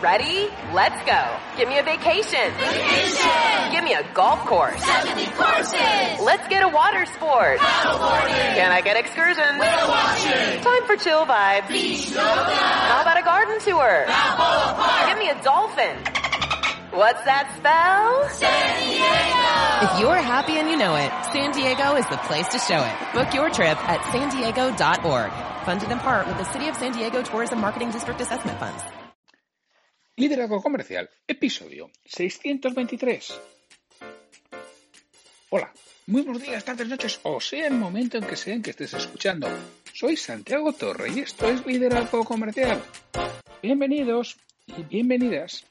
Ready? Let's go. Give me a vacation. Vacation! Give me a golf course. 70 courses! Let's get a water sport. Paddleboarding! Can I get excursions? Whale watching! Time for chill vibes. Beach yoga! How about a garden tour? Balboa Park! Give me a dolphin. What's that spell? San Diego! If you're happy and you know it, San Diego is the place to show it. Book your trip at san diego.org. Funded in part with the City of San Diego Tourism Marketing District Assessment Funds. Liderazgo Comercial, episodio 623. Hola, muy buenos días, tardes, noches, o sea el momento en que sea en que estés escuchando. Soy Santiago Torre y esto es Liderazgo Comercial. Bienvenidos y bienvenidas.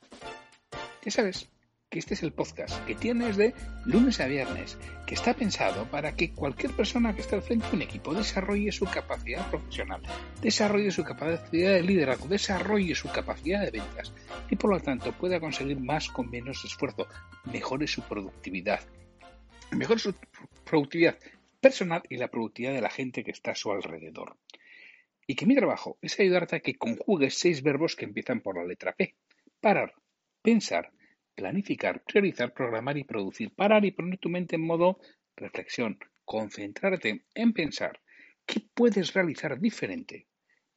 Ya sabes que este es el podcast que tienes de lunes a viernes, que está pensado para que cualquier persona que esté al frente de un equipo desarrolle su capacidad profesional, desarrolle su capacidad de liderazgo, desarrolle su capacidad de ventas y por lo tanto pueda conseguir más con menos esfuerzo, mejore su productividad, mejore su productividad personal y la productividad de la gente que está a su alrededor. Y que mi trabajo es ayudarte a que conjugues seis verbos que empiezan por la letra P. Parar, pensar, planificar, priorizar, programar y producir. Parar y poner tu mente en modo reflexión. Concentrarte en pensar qué puedes realizar diferente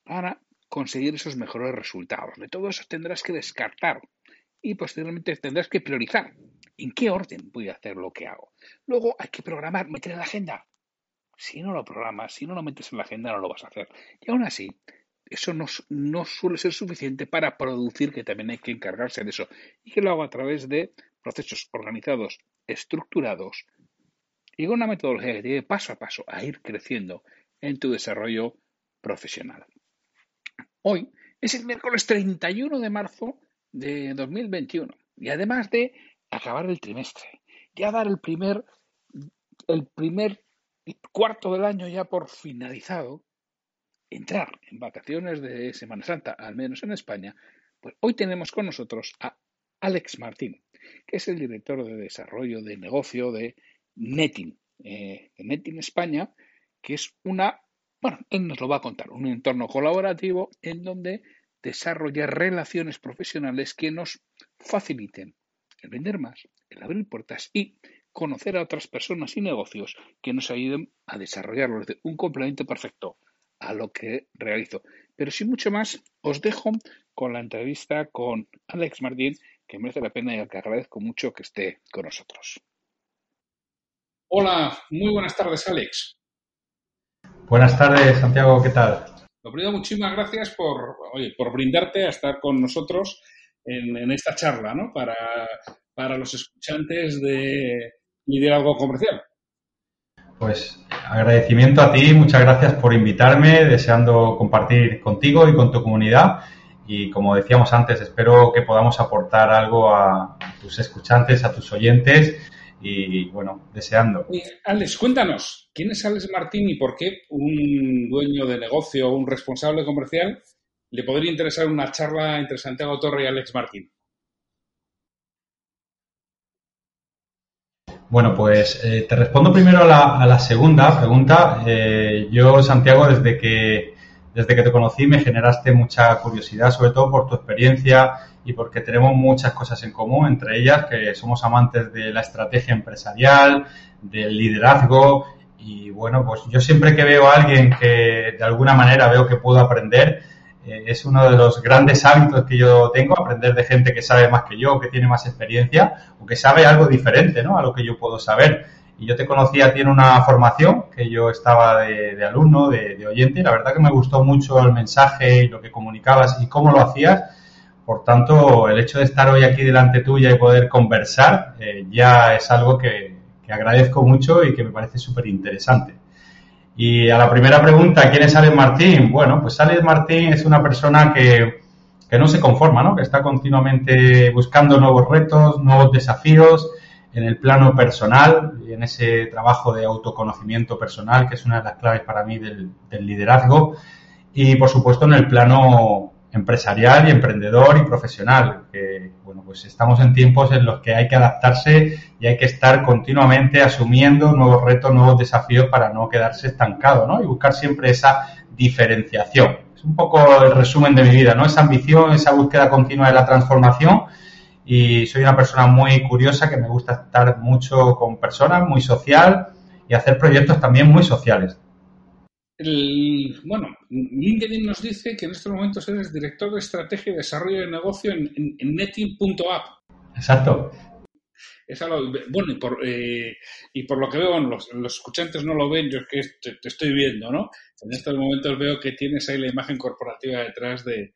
para conseguir esos mejores resultados. De todo eso tendrás que descartar y posteriormente tendrás que priorizar. ¿En qué orden voy a hacer lo que hago? Luego hay que programar, meter en la agenda. Si no lo programas, si no lo metes en la agenda, no lo vas a hacer. Y aún así, eso no, no, suele ser suficiente para producir, que también hay que encargarse de eso. Y que lo hago a través de procesos organizados, estructurados y con una metodología que te lleve paso a paso a ir creciendo en tu desarrollo profesional. Hoy es el miércoles 31 de marzo de 2021 y además de acabar el trimestre, ya dar el primer, el primer cuarto del año ya por finalizado, entrar en vacaciones de Semana Santa, al menos en España, pues hoy tenemos con nosotros a Alex Martín, que es el director de desarrollo de negocio de Netting, eh, de Netting España, que es una, bueno, él nos lo va a contar, un entorno colaborativo en donde desarrolla relaciones profesionales que nos faciliten el vender más, el abrir puertas y conocer a otras personas y negocios que nos ayuden a desarrollarlo. Un complemento perfecto a lo que realizo. Pero sin mucho más, os dejo con la entrevista con Alex Martín, que merece la pena y al que agradezco mucho que esté con nosotros. Hola, muy buenas tardes, Alex. Buenas tardes, Santiago, ¿qué tal? Lo primero, muchísimas gracias por, oye, por brindarte a estar con nosotros en, en esta charla, ¿no? Para, para los escuchantes de liderazgo comercial. Pues agradecimiento a ti, muchas gracias por invitarme, deseando compartir contigo y con tu comunidad. Y como decíamos antes, espero que podamos aportar algo a tus escuchantes, a tus oyentes y bueno, deseando. Alex, cuéntanos, ¿quién es Alex Martín y por qué un dueño de negocio o un responsable comercial le podría interesar una charla entre Santiago Torre y Alex Martín? Bueno, pues eh, te respondo primero a la, a la segunda pregunta. Eh, yo, Santiago, desde que, desde que te conocí me generaste mucha curiosidad, sobre todo por tu experiencia y porque tenemos muchas cosas en común, entre ellas que somos amantes de la estrategia empresarial, del liderazgo y bueno, pues yo siempre que veo a alguien que de alguna manera veo que puedo aprender, eh, es uno de los grandes hábitos que yo tengo, aprender de gente que sabe más que yo, que tiene más experiencia o que sabe algo diferente ¿no? a lo que yo puedo saber. Y yo te conocía, tiene una formación que yo estaba de, alumno, de, de, oyente, y la verdad que me gustó mucho el mensaje y lo que comunicabas y cómo lo hacías. Por tanto, el hecho de estar hoy aquí delante tuya y poder conversar eh, ya es algo que, que agradezco mucho y que me parece súper interesante. Y a la primera pregunta, ¿quién es Alex Martín? Bueno, pues Alex Martín es una persona que, que no se conforma, ¿no? Que está continuamente buscando nuevos retos, nuevos desafíos en el plano personal en ese trabajo de autoconocimiento personal, que es una de las claves para mí del liderazgo. Y, por supuesto, en el plano empresarial y emprendedor y profesional. Que, bueno, pues estamos en tiempos en los que hay que adaptarse y hay que estar continuamente asumiendo nuevos retos, nuevos desafíos para no quedarse estancado, ¿no? Y buscar siempre esa diferenciación. Es un poco el resumen de mi vida, ¿no? Esa ambición, esa búsqueda continua de la transformación y soy una persona muy curiosa que me gusta estar mucho con personas, muy social y hacer proyectos también muy sociales. Bueno, LinkedIn nos dice que en estos momentos eres director de estrategia y desarrollo de negocio en, en, netting.app. Exacto. bueno, y por, eh, y por lo que veo, los, escuchantes no lo ven, yo es que te, estoy viendo, ¿no? En estos momentos veo que tienes ahí la imagen corporativa detrás de,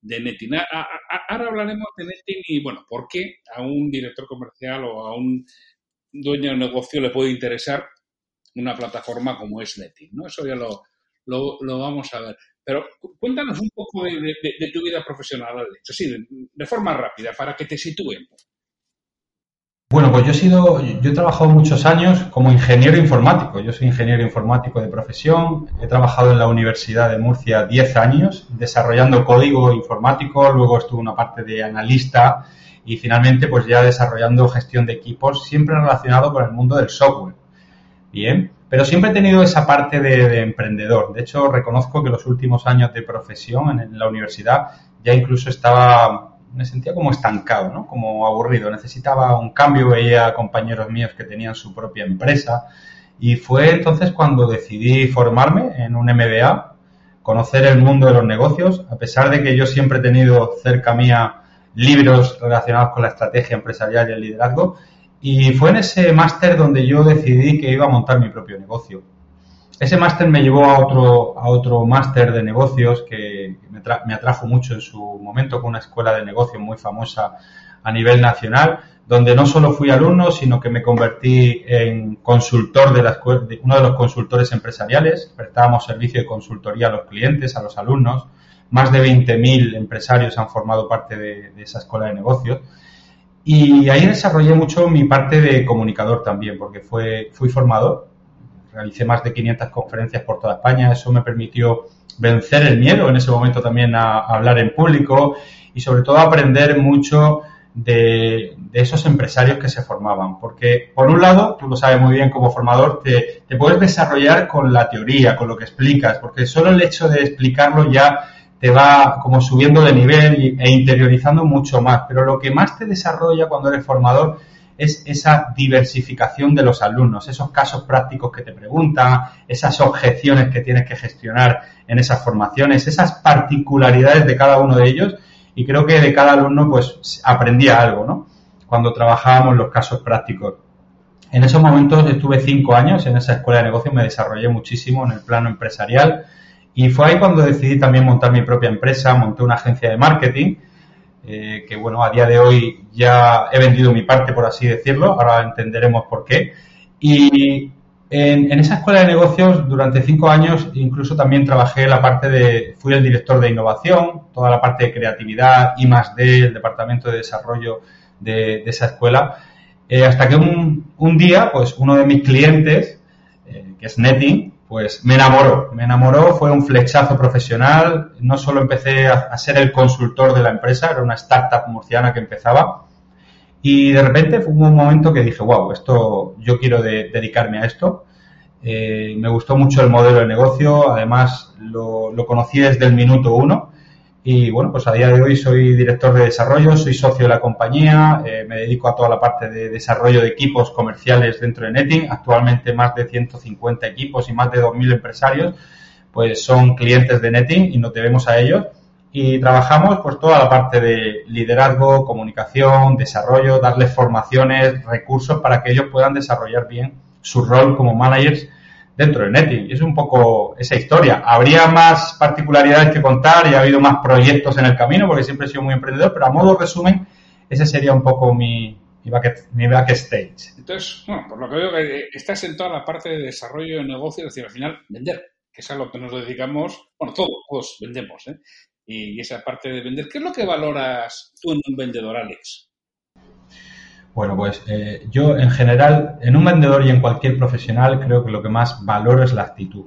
de Netting. ahora hablaremos de Netting y, bueno, por qué a un director comercial o a un dueño de negocio le puede interesar una plataforma como es Netting, ¿no? Eso ya lo, lo, vamos a ver. Pero cuéntanos un poco de, tu vida profesional, sí, de, forma rápida, para que te sitúen. Bueno, pues yo he sido, yo he trabajado muchos años como ingeniero informático. Yo soy ingeniero informático de profesión. He trabajado en la Universidad de Murcia 10 años desarrollando código informático. Luego estuve una parte de analista y finalmente pues ya desarrollando gestión de equipos, siempre relacionado con el mundo del software. Bien, pero siempre he tenido esa parte de, de emprendedor. De hecho, reconozco que los últimos años de profesión en la universidad ya incluso estaba me sentía como estancado, ¿no? Como aburrido. Necesitaba un cambio, veía compañeros míos que tenían su propia empresa y fue entonces cuando decidí formarme en un MBA, conocer el mundo de los negocios, a pesar de que yo siempre he tenido cerca mía libros relacionados con la estrategia empresarial y el liderazgo, y fue en ese máster donde yo decidí que iba a montar mi propio negocio. Ese máster me llevó a otro, a otro máster de negocios que me, atrajo mucho en su momento con una escuela de negocios muy famosa a nivel nacional, donde no solo fui alumno, sino que me convertí en consultor de, uno de los consultores empresariales. Prestábamos servicio de consultoría a los clientes, a los alumnos. Más de 20.000 empresarios han formado parte de esa escuela de negocios. Y ahí desarrollé mucho mi parte de comunicador también, porque fui formador realicé más de 500 conferencias por toda España. Eso me permitió vencer el miedo en ese momento también a, hablar en público y sobre todo aprender mucho de, esos empresarios que se formaban. Porque, por un lado, tú lo sabes muy bien como formador, te, puedes desarrollar con la teoría, con lo que explicas, porque solo el hecho de explicarlo ya te va como subiendo de nivel e interiorizando mucho más. Pero lo que más te desarrolla cuando eres formador es esa diversificación de los alumnos, esos casos prácticos que te preguntan, esas objeciones que tienes que gestionar en esas formaciones, esas particularidades de cada uno de ellos y creo que de cada alumno pues aprendía algo, ¿no? Cuando trabajábamos los casos prácticos. En esos momentos estuve cinco años en esa escuela de negocios, me desarrollé muchísimo en el plano empresarial y fue ahí cuando decidí también montar mi propia empresa, monté una agencia de marketing eh, que bueno, a día de hoy ya he vendido mi parte, por así decirlo, ahora entenderemos por qué. Y en, esa escuela de negocios durante cinco años incluso también trabajé la parte de, fui el director de innovación, toda la parte de creatividad, I más D, el departamento de desarrollo de, esa escuela, eh, hasta que un, día, pues uno de mis clientes, eh, que es Netting, pues me enamoró, me enamoró, fue un flechazo profesional, no solo empecé a, ser el consultor de la empresa, era una startup murciana que empezaba, y de repente fue un momento que dije, wow, esto, yo quiero dedicarme a esto. Eh, me gustó mucho el modelo de negocio, además lo, lo conocí desde el minuto uno y bueno, pues a día de hoy soy director de desarrollo, soy socio de la compañía, eh, me dedico a toda la parte de desarrollo de equipos comerciales dentro de Netting. Actualmente más de 150 equipos y más de 2.000 empresarios pues son clientes de Netting y nos debemos a ellos. Y trabajamos pues toda la parte de liderazgo, comunicación, desarrollo, darles formaciones, recursos para que ellos puedan desarrollar bien su rol como managers dentro de. Y es un poco esa historia. Habría más particularidades que contar y ha habido más proyectos en el camino porque siempre he sido muy emprendedor, pero a modo resumen, ese sería un poco mi, mi, backstage. Entonces, bueno, por lo que veo, que estás en toda la parte de desarrollo de negocio, es decir, al final, vender, que es a lo que nos dedicamos, bueno, todos, todos vendemos, ¿eh? Y esa parte de vender, ¿qué es lo que valoras tú en un vendedor, Alex? Bueno, pues eh, yo en general, en un vendedor y en cualquier profesional, creo que lo que más valoro es la actitud.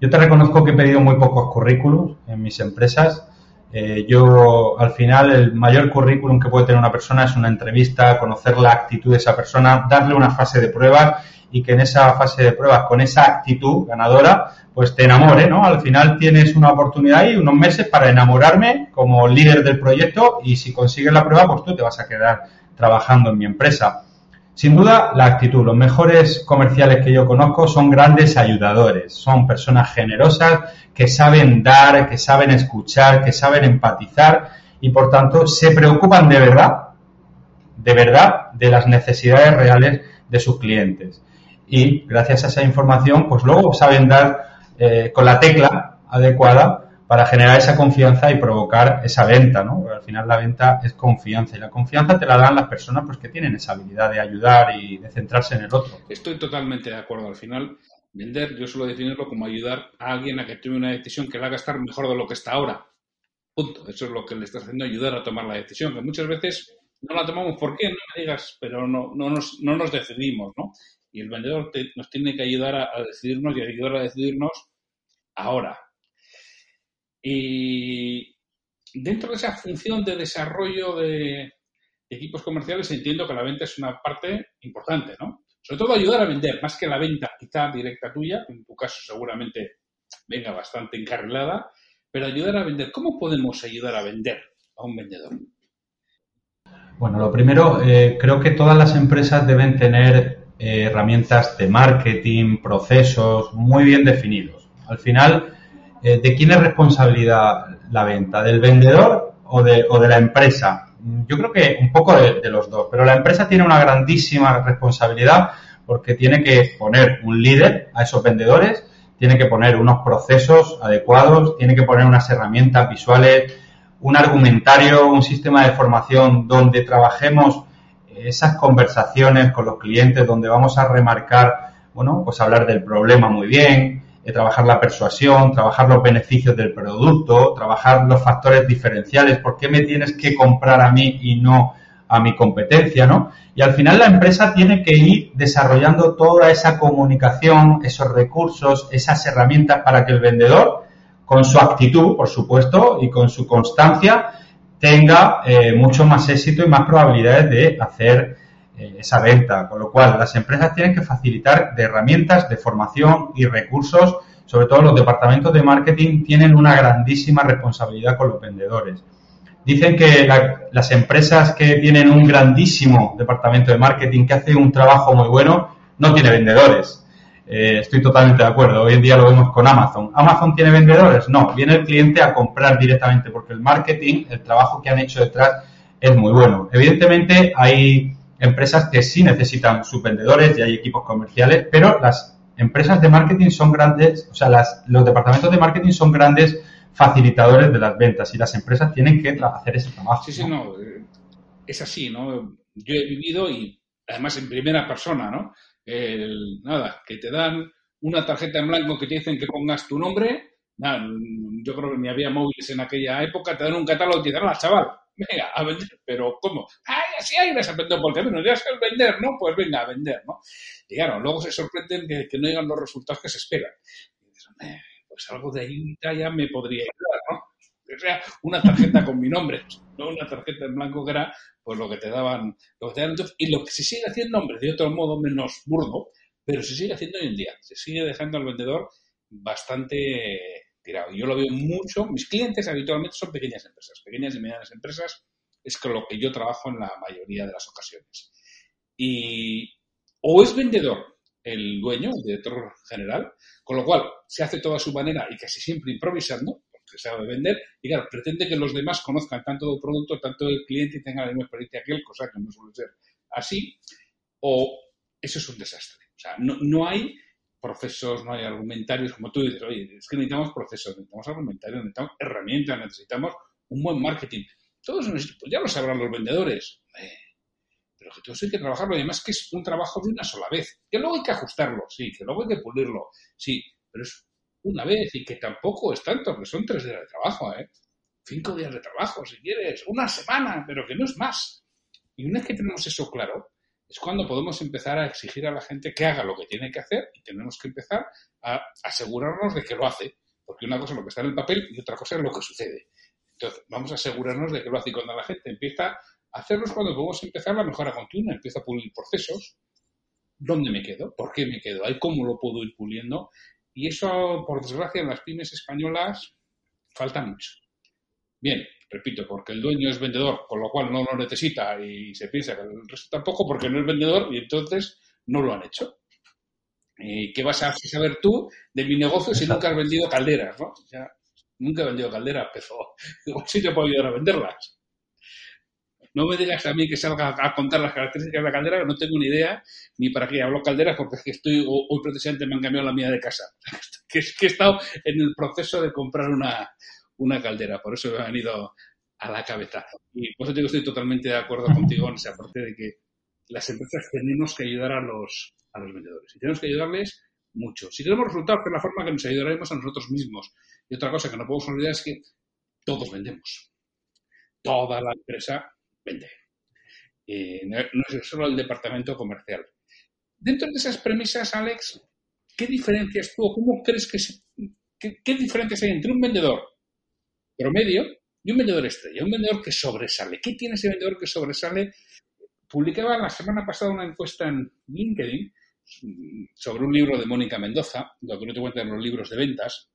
Yo te reconozco que he pedido muy pocos currículums en mis empresas. Eh, yo, al final, el mayor currículum que puede tener una persona es una entrevista, conocer la actitud de esa persona, darle una fase de prueba y que en esa fase de pruebas, con esa actitud ganadora, pues te enamore, ¿no? Al final tienes una oportunidad y unos meses para enamorarme como líder del proyecto y si consigues la prueba, pues tú te vas a quedar trabajando en mi empresa. Sin duda, la actitud. Los mejores comerciales que yo conozco son grandes ayudadores, son personas generosas que saben dar, que saben escuchar, que saben empatizar y por tanto se preocupan de verdad, de verdad, de las necesidades reales de sus clientes. Y gracias a esa información, pues luego saben dar eh, con la tecla adecuada para generar esa confianza y provocar esa venta, ¿no? al final la venta es confianza y la confianza te la dan las personas pues que tienen esa habilidad de ayudar y de centrarse en el otro. Estoy totalmente de acuerdo. Al final, vender yo suelo definirlo como ayudar a alguien a que tome una decisión que la haga estar mejor de lo que está ahora. Punto. Eso es lo que le estás haciendo, ayudar a tomar la decisión, que muchas veces no la tomamos. ¿Por qué? No me digas, pero no, no, nos, no nos decidimos, ¿no? Y el vendedor nos tiene que ayudar a decidirnos y ayudar a decidirnos ahora, y dentro de esa función de desarrollo de equipos comerciales entiendo que la venta es una parte importante, ¿no? Sobre todo ayudar a vender, más que la venta quizá directa tuya, en tu caso seguramente venga bastante encarrilada, pero ayudar a vender. ¿Cómo podemos ayudar a vender a un vendedor? Bueno, lo primero, eh, creo que todas las empresas deben tener eh, herramientas de marketing, procesos muy bien definidos. Al final, eh, ¿de quién es responsabilidad la venta? ¿Del vendedor o de, la empresa? Yo creo que un poco de, los dos, pero la empresa tiene una grandísima responsabilidad porque tiene que poner un líder a esos vendedores, tiene que poner unos procesos adecuados, tiene que poner unas herramientas visuales, un argumentario, un sistema de formación donde trabajemos esas conversaciones con los clientes, donde vamos a remarcar, bueno, pues hablar del problema muy bien, trabajar la persuasión, trabajar los beneficios del producto, trabajar los factores diferenciales, por qué me tienes que comprar a mí y no a mi competencia, ¿no? Y al final la empresa tiene que ir desarrollando toda esa comunicación, esos recursos, esas herramientas para que el vendedor, con su actitud, por supuesto, y con su constancia, tenga eh, mucho más éxito y más probabilidades de hacer eh, esa venta. Con lo cual, las empresas tienen que facilitar de herramientas de formación y recursos, sobre todo los departamentos de marketing tienen una grandísima responsabilidad con los vendedores. Dicen que las empresas que tienen un grandísimo departamento de marketing que hace un trabajo muy bueno, no tiene vendedores. Eh, estoy totalmente de acuerdo. Hoy en día lo vemos con Amazon. ¿Amazon tiene vendedores? No, viene el cliente a comprar directamente porque el marketing, el trabajo que han hecho detrás es muy bueno. Evidentemente hay empresas que sí necesitan sus vendedores y hay equipos comerciales, pero las empresas de marketing son grandes, o sea, las, los departamentos de marketing son grandes facilitadores de las ventas y las empresas tienen que hacer ese trabajo. Sí, sí, no, eh, es así, ¿no? Yo he vivido y además en primera persona, ¿no? El, nada, que te dan una tarjeta en blanco que te dicen que pongas tu nombre, nada, yo creo que ni había móviles en aquella época, te dan un catálogo y te dan, chaval, venga, a vender, pero ¿cómo? ¡Ay, así hay les aprendido por el Ya es el vender, ¿no? Pues venga, a vender, ¿no? Y claro, luego se sorprenden que, no llegan los resultados que se esperan. Y pues algo de ahí ya me podría ayudar, ¿no? O sea, una tarjeta con mi nombre, no una tarjeta en blanco que era pues lo que te daban, lo que te daban y lo que se sigue haciendo, hombre, de otro modo menos burdo, pero se sigue haciendo hoy en día. Se sigue dejando al vendedor bastante yo lo veo mucho. Mis clientes habitualmente son pequeñas empresas, pequeñas y medianas empresas. Es con lo que yo trabajo en la mayoría de las ocasiones. Y o es vendedor el dueño, el director general, con lo cual se hace toda su manera y casi siempre improvisando, porque sabe vender, y claro, pretende que los demás conozcan tanto del producto, tanto del cliente y tengan la misma experiencia que él, cosa que no suele ser así, o eso es un desastre. O sea, no, no hay procesos, no hay argumentarios, como tú dices, oye, es que necesitamos procesos, necesitamos argumentarios, necesitamos herramientas, necesitamos un buen marketing. Todos pues ya lo sabrán los vendedores, pero que todo hay que trabajarlo, además que es un trabajo de una sola vez, que luego hay que ajustarlo, sí, que luego hay que pulirlo, sí, pero es una vez y que tampoco es tanto, que son tres días de trabajo, ¿eh? cinco días de trabajo, si quieres, una semana, pero que no es más. Y una vez que tenemos eso claro, es cuando podemos empezar a exigir a la gente que haga lo que tiene que hacer y tenemos que empezar a asegurarnos de que lo hace. Porque una cosa es lo que está en el papel y otra cosa es lo que sucede. Entonces, vamos a asegurarnos de que lo hace. Cuando la gente empieza a hacerlo es cuando podemos empezar la mejora continua, empieza a pulir procesos, ¿dónde me quedo? ¿Por qué me quedo ahí? ¿Cómo lo puedo ir puliendo? Y eso, por desgracia, en las pymes españolas falta mucho. Bien, repito, porque el dueño es vendedor, con lo cual no lo necesita y se piensa que el resto tampoco porque no es vendedor y entonces no lo han hecho. ¿Y qué vas a saber tú de mi negocio si nunca has vendido calderas, no? Ya, nunca he vendido calderas, pero igual sí te puedo ayudar a venderlas. No me digas a mí que salga a contar las características de la caldera, no tengo ni idea ni para qué hablo calderas, porque es que estoy, hoy precisamente me han cambiado la mía de casa. que es que he estado en el proceso de comprar una, una caldera, por eso me ha venido a la cabeza. Y por eso digo, estoy totalmente de acuerdo contigo en esa parte de que las empresas tenemos que ayudar a los, a los vendedores y tenemos que ayudarles mucho. Si queremos resultados, es la forma que nos ayudaremos a nosotros mismos. Y otra cosa que no podemos olvidar es que todos vendemos. Toda la empresa vende. no es solo el departamento comercial. Dentro de esas premisas, Alex, ¿qué diferencias tú cómo crees que qué, qué diferencias hay entre un vendedor promedio y un vendedor estrella, un vendedor que sobresale? ¿Qué tiene ese vendedor que sobresale? Publicaba la semana pasada una encuesta en LinkedIn sobre un libro de Mónica Mendoza, lo que no te cuentan los libros de ventas.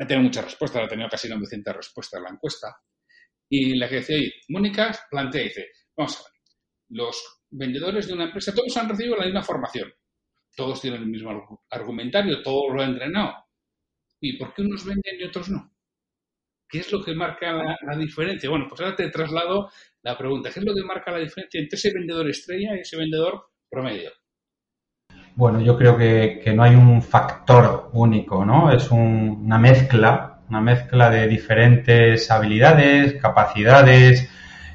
Ha tenido muchas respuestas, ha tenido casi 900 respuestas en la encuesta. Y la que decía, oye, Mónica plantea dice, vamos a ver, los vendedores de una empresa, todos han recibido la misma formación, todos tienen el mismo argumentario, todos lo han entrenado. ¿Y por qué unos venden y otros no? ¿Qué es lo que marca la, la, diferencia? Bueno, pues ahora te traslado la pregunta. ¿Qué es lo que marca la diferencia entre ese vendedor estrella y ese vendedor promedio? Bueno, yo creo que, no hay un factor único, ¿no? Es un, una mezcla, una mezcla de diferentes habilidades, capacidades,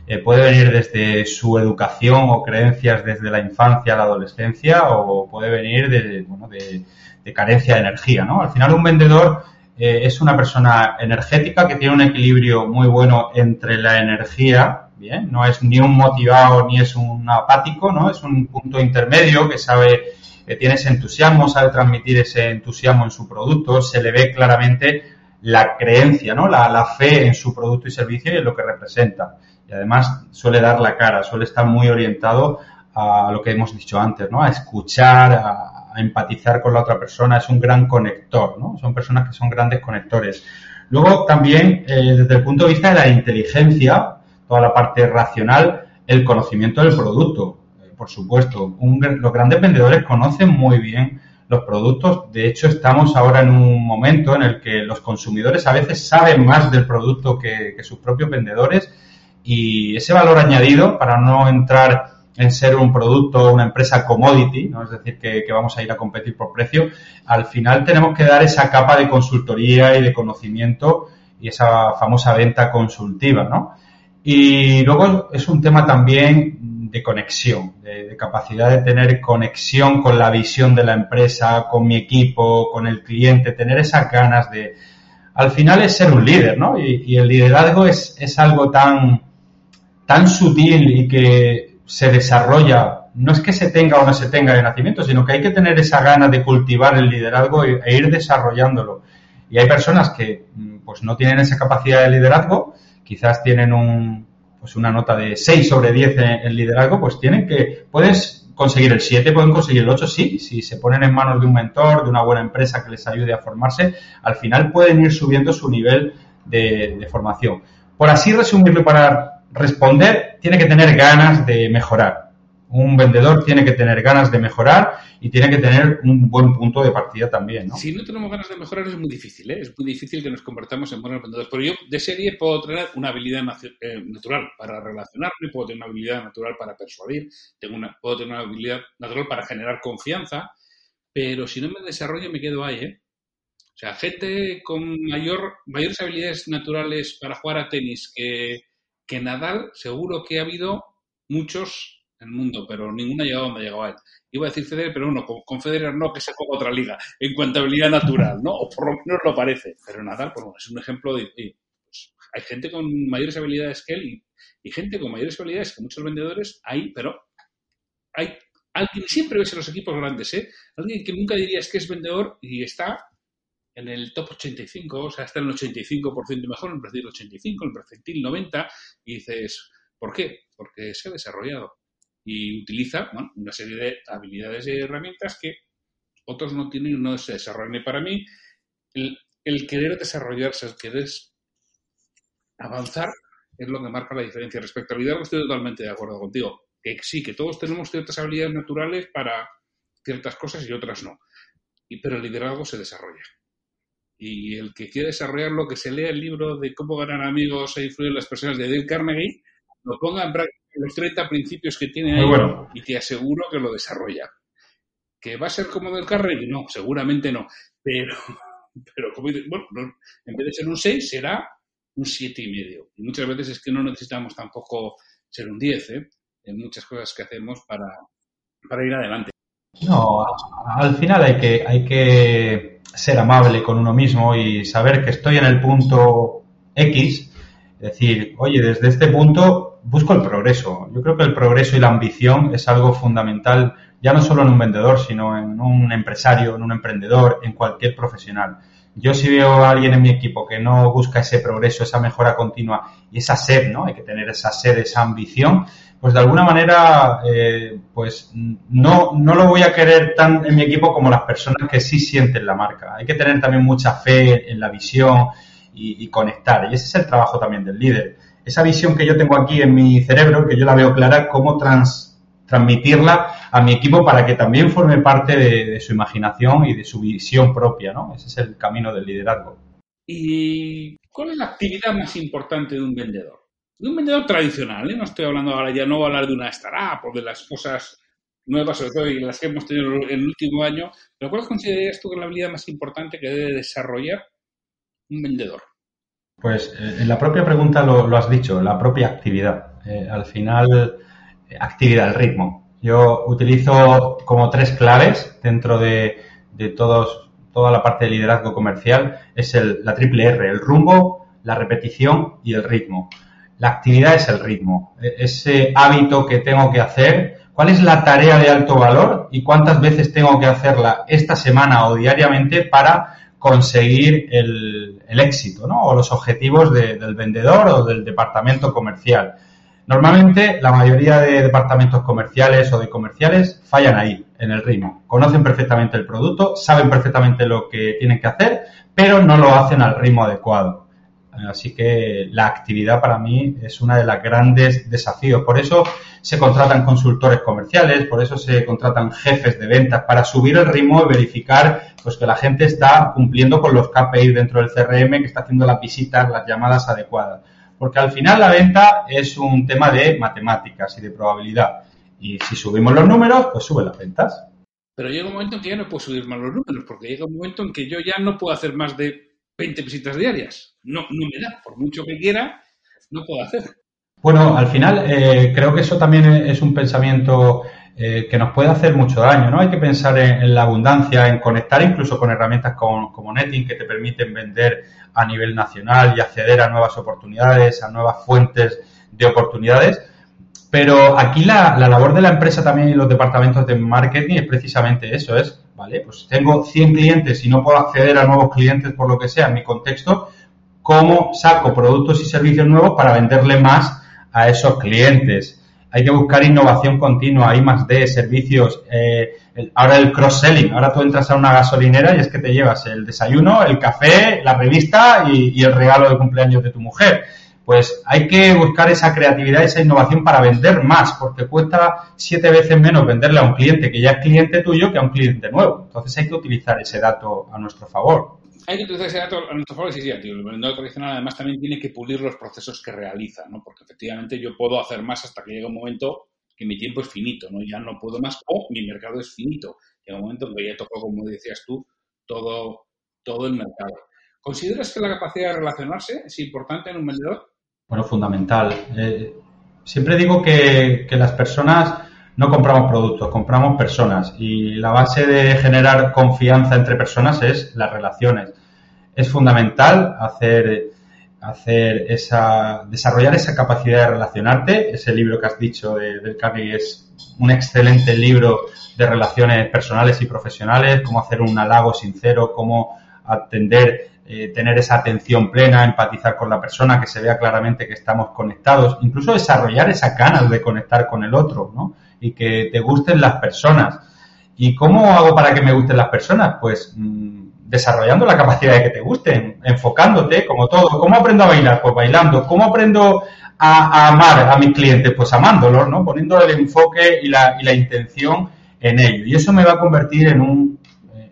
eh, puede venir desde su educación o creencias desde la infancia a la adolescencia o puede venir de, bueno, de carencia de energía, ¿no? Al final un vendedor eh, es una persona energética que tiene un equilibrio muy bueno entre la energía, bien, no es ni un motivado ni es un apático, ¿no? Es un punto intermedio que sabe que tiene ese entusiasmo, sabe transmitir ese entusiasmo en su producto, se le ve claramente la creencia, ¿no? La, la fe en su producto y servicio y en lo que representa. Y además suele dar la cara, suele estar muy orientado a lo que hemos dicho antes, ¿no? A escuchar, a, empatizar con la otra persona, es un gran conector, ¿no? Son personas que son grandes conectores. Luego también, eh, desde el punto de vista de la inteligencia, toda la parte racional, el conocimiento del producto, por supuesto. Los grandes vendedores conocen muy bien los productos. De hecho, estamos ahora en un momento en el que los consumidores a veces saben más del producto que, sus propios vendedores y ese valor añadido, para no entrar en ser un producto, una empresa commodity, ¿no? es decir, que, que, vamos a ir a competir por precio, al final tenemos que dar esa capa de consultoría y de conocimiento y esa famosa venta consultiva, ¿no? Y luego es un tema también de conexión, de, capacidad de tener conexión con la visión de la empresa, con mi equipo, con el cliente, tener esas ganas de... Al final es ser un líder, ¿no? Y, y el liderazgo es, es algo tan, tan sutil y que se desarrolla, no es que se tenga o no se tenga de nacimiento, sino que hay que tener esa gana de cultivar el liderazgo e, e ir desarrollándolo. Y hay personas que pues no tienen esa capacidad de liderazgo, quizás tienen un, pues una nota de 6 sobre 10 en, liderazgo, pues tienen que, puedes conseguir el 7, pueden conseguir el 8, sí, si se ponen en manos de un mentor, de una buena empresa que les ayude a formarse, al final pueden ir subiendo su nivel de, de formación. Por así resumirlo para responder tiene que tener ganas de mejorar. Un vendedor tiene que tener ganas de mejorar y tiene que tener un buen punto de partida también. ¿no? Si no tenemos ganas de mejorar es muy difícil, ¿eh? es muy difícil que nos convertamos en buenos vendedores. Pero yo de serie puedo tener una habilidad eh, natural para relacionarme, puedo tener una habilidad natural para persuadir, tengo una, puedo tener una habilidad natural para generar confianza, pero si no me desarrollo me quedo ahí. ¿eh? O sea, gente con mayor, mayores habilidades naturales para jugar a tenis que que Nadal seguro que ha habido muchos en el mundo, pero ninguno ha donde ha llegado él. Iba a decir Federer, pero no, con, con Federer no, que se juega otra liga, en cuanto natural, ¿no? O por lo menos lo parece. Pero Nadal, pues, es un ejemplo de... Pues, hay gente con mayores habilidades que él y, y, gente con mayores habilidades que muchos vendedores hay, pero hay alguien, siempre ves en los equipos grandes, ¿eh? Alguien que nunca dirías que es vendedor y está en el top 85, o sea, está en el 85% mejor, en el percentil 85, en el percentil 90, y dices, ¿por qué? Porque se ha desarrollado. Y utiliza una serie de habilidades y herramientas que otros no tienen y no se desarrollan. Y para mí, el, el querer desarrollarse, el querer avanzar, es lo que marca la diferencia. Respecto al liderazgo, estoy totalmente de acuerdo contigo. Que sí, que todos tenemos ciertas habilidades naturales para ciertas cosas y otras no. Y, pero el liderazgo se desarrolla. Y el que quiere desarrollarlo, que se lea el libro de cómo ganar amigos e influir en las personas de Dale Carnegie, lo ponga en práctica los 30 principios que tiene ahí y te aseguro que lo desarrolla. ¿Que va a ser como Dale Carnegie? No, seguramente no. Pero pero como bueno, en vez de ser un 6 será un siete y medio. Y muchas veces es que no necesitamos tampoco ser un 10, ¿eh? En muchas cosas que hacemos para, para ir adelante. No, al final hay que, hay que ser amable con uno mismo y saber que estoy en el punto X, decir, oye, desde este punto busco el progreso. Yo creo que el progreso y la ambición es algo fundamental ya no solo en un vendedor, sino en un empresario, en un emprendedor, en cualquier profesional. Yo si veo a alguien en mi equipo que no busca ese progreso, esa mejora continua y esa sed, ¿no? Hay que tener esa sed, esa ambición, pues de alguna manera, eh, pues no, no lo voy a querer tan en mi equipo como las personas que sí sienten la marca. Hay que tener también mucha fe en la visión y, y conectar. Y ese es el trabajo también del líder. Esa visión que yo tengo aquí en mi cerebro, que yo la veo clara, cómo trans, transmitirla a mi equipo para que también forme parte de, su imaginación y de su visión propia, ¿no? Ese es el camino del liderazgo. ¿Y cuál es la actividad más importante de un vendedor? De un vendedor tradicional, ¿eh? No estoy hablando ahora, ya no voy a hablar de una startup o de las cosas nuevas, sobre todo, y las que hemos tenido en el último año, pero ¿cuál considerarías tú que es la habilidad más importante que debe desarrollar un vendedor? Pues eh, en la propia pregunta lo, has dicho, la propia actividad. Eh, al final actividad, el ritmo. Yo utilizo como tres claves dentro de, todos, toda la parte de liderazgo comercial. Es el, la triple R, el rumbo, la repetición y el ritmo. La actividad es el ritmo, e, ese hábito que tengo que hacer, cuál es la tarea de alto valor y cuántas veces tengo que hacerla esta semana o diariamente para conseguir el, éxito ¿no? o los objetivos del vendedor o del departamento comercial. Normalmente la mayoría de departamentos comerciales o de comerciales fallan ahí, en el ritmo. Conocen perfectamente el producto, saben perfectamente lo que tienen que hacer, pero no lo hacen al ritmo adecuado. Así que la actividad para mí es uno de los grandes desafíos. Por eso se contratan consultores comerciales, por eso se contratan jefes de ventas para subir el ritmo y verificar pues que la gente está cumpliendo con los KPI dentro del CRM, que está haciendo las visitas, las llamadas adecuadas. Porque al final la venta es un tema de matemáticas y de probabilidad. Y si subimos los números, pues suben las ventas. Pero llega un momento en que ya no puedo subir más los números, porque llega un momento en que yo ya no puedo hacer más de 20 visitas diarias. No, no me da, por mucho que quiera, no puedo hacer. Bueno, al final eh, creo que eso también es un pensamiento eh, que nos puede hacer mucho daño, ¿no? Hay que pensar en, la abundancia, en conectar incluso con herramientas como Netting que te permiten vender a nivel nacional y acceder a nuevas oportunidades, a nuevas fuentes de oportunidades. Pero aquí la, labor de la empresa también y los departamentos de marketing es precisamente eso, es, vale, pues tengo 100 clientes y no puedo acceder a nuevos clientes por lo que sea en mi contexto, ¿cómo saco productos y servicios nuevos para venderle más a esos clientes? hay que buscar innovación continua, hay más de servicios. Eh, ahora el cross-selling, ahora tú entras a una gasolinera y es que te llevas el desayuno, el café, la revista y, el regalo de cumpleaños de tu mujer. Pues hay que buscar esa creatividad, esa innovación para vender más, porque cuesta siete veces menos venderle a un cliente que ya es cliente tuyo que a un cliente nuevo. Entonces hay que utilizar ese dato a nuestro favor hay que utilizar ese dato a nuestro favor. Sí, sí, El vendedor tradicional además también tiene que pulir los procesos que realiza, ¿no? Porque efectivamente yo puedo hacer más hasta que llega un momento que mi tiempo es finito, ¿no? Ya no puedo más o mi mercado es finito. Llega un momento en que ya tocó, como decías tú, todo, todo el mercado. ¿Consideras que la capacidad de relacionarse es importante en un vendedor? Bueno, fundamental. Eh, siempre digo que, que las personas no compramos productos, compramos personas y la base de generar confianza entre personas es las relaciones. Es fundamental hacer, hacer esa, desarrollar esa capacidad de relacionarte. Ese libro que has dicho de, del Carnegie es un excelente libro de relaciones personales y profesionales, cómo hacer un halago sincero, cómo atender eh, tener esa atención plena, empatizar con la persona, que se vea claramente que estamos conectados, incluso desarrollar esa ganas de conectar con el otro, ¿no? Y que te gusten las personas. ¿Y cómo hago para que me gusten las personas? Pues mm, desarrollando la capacidad de que te gusten, enfocándote, como todo. ¿Cómo aprendo a bailar? Pues bailando. ¿Cómo aprendo a, amar a mis clientes? Pues amándolos, ¿no? Poniendo el enfoque y la, y la intención en ello. Y eso me va a convertir en un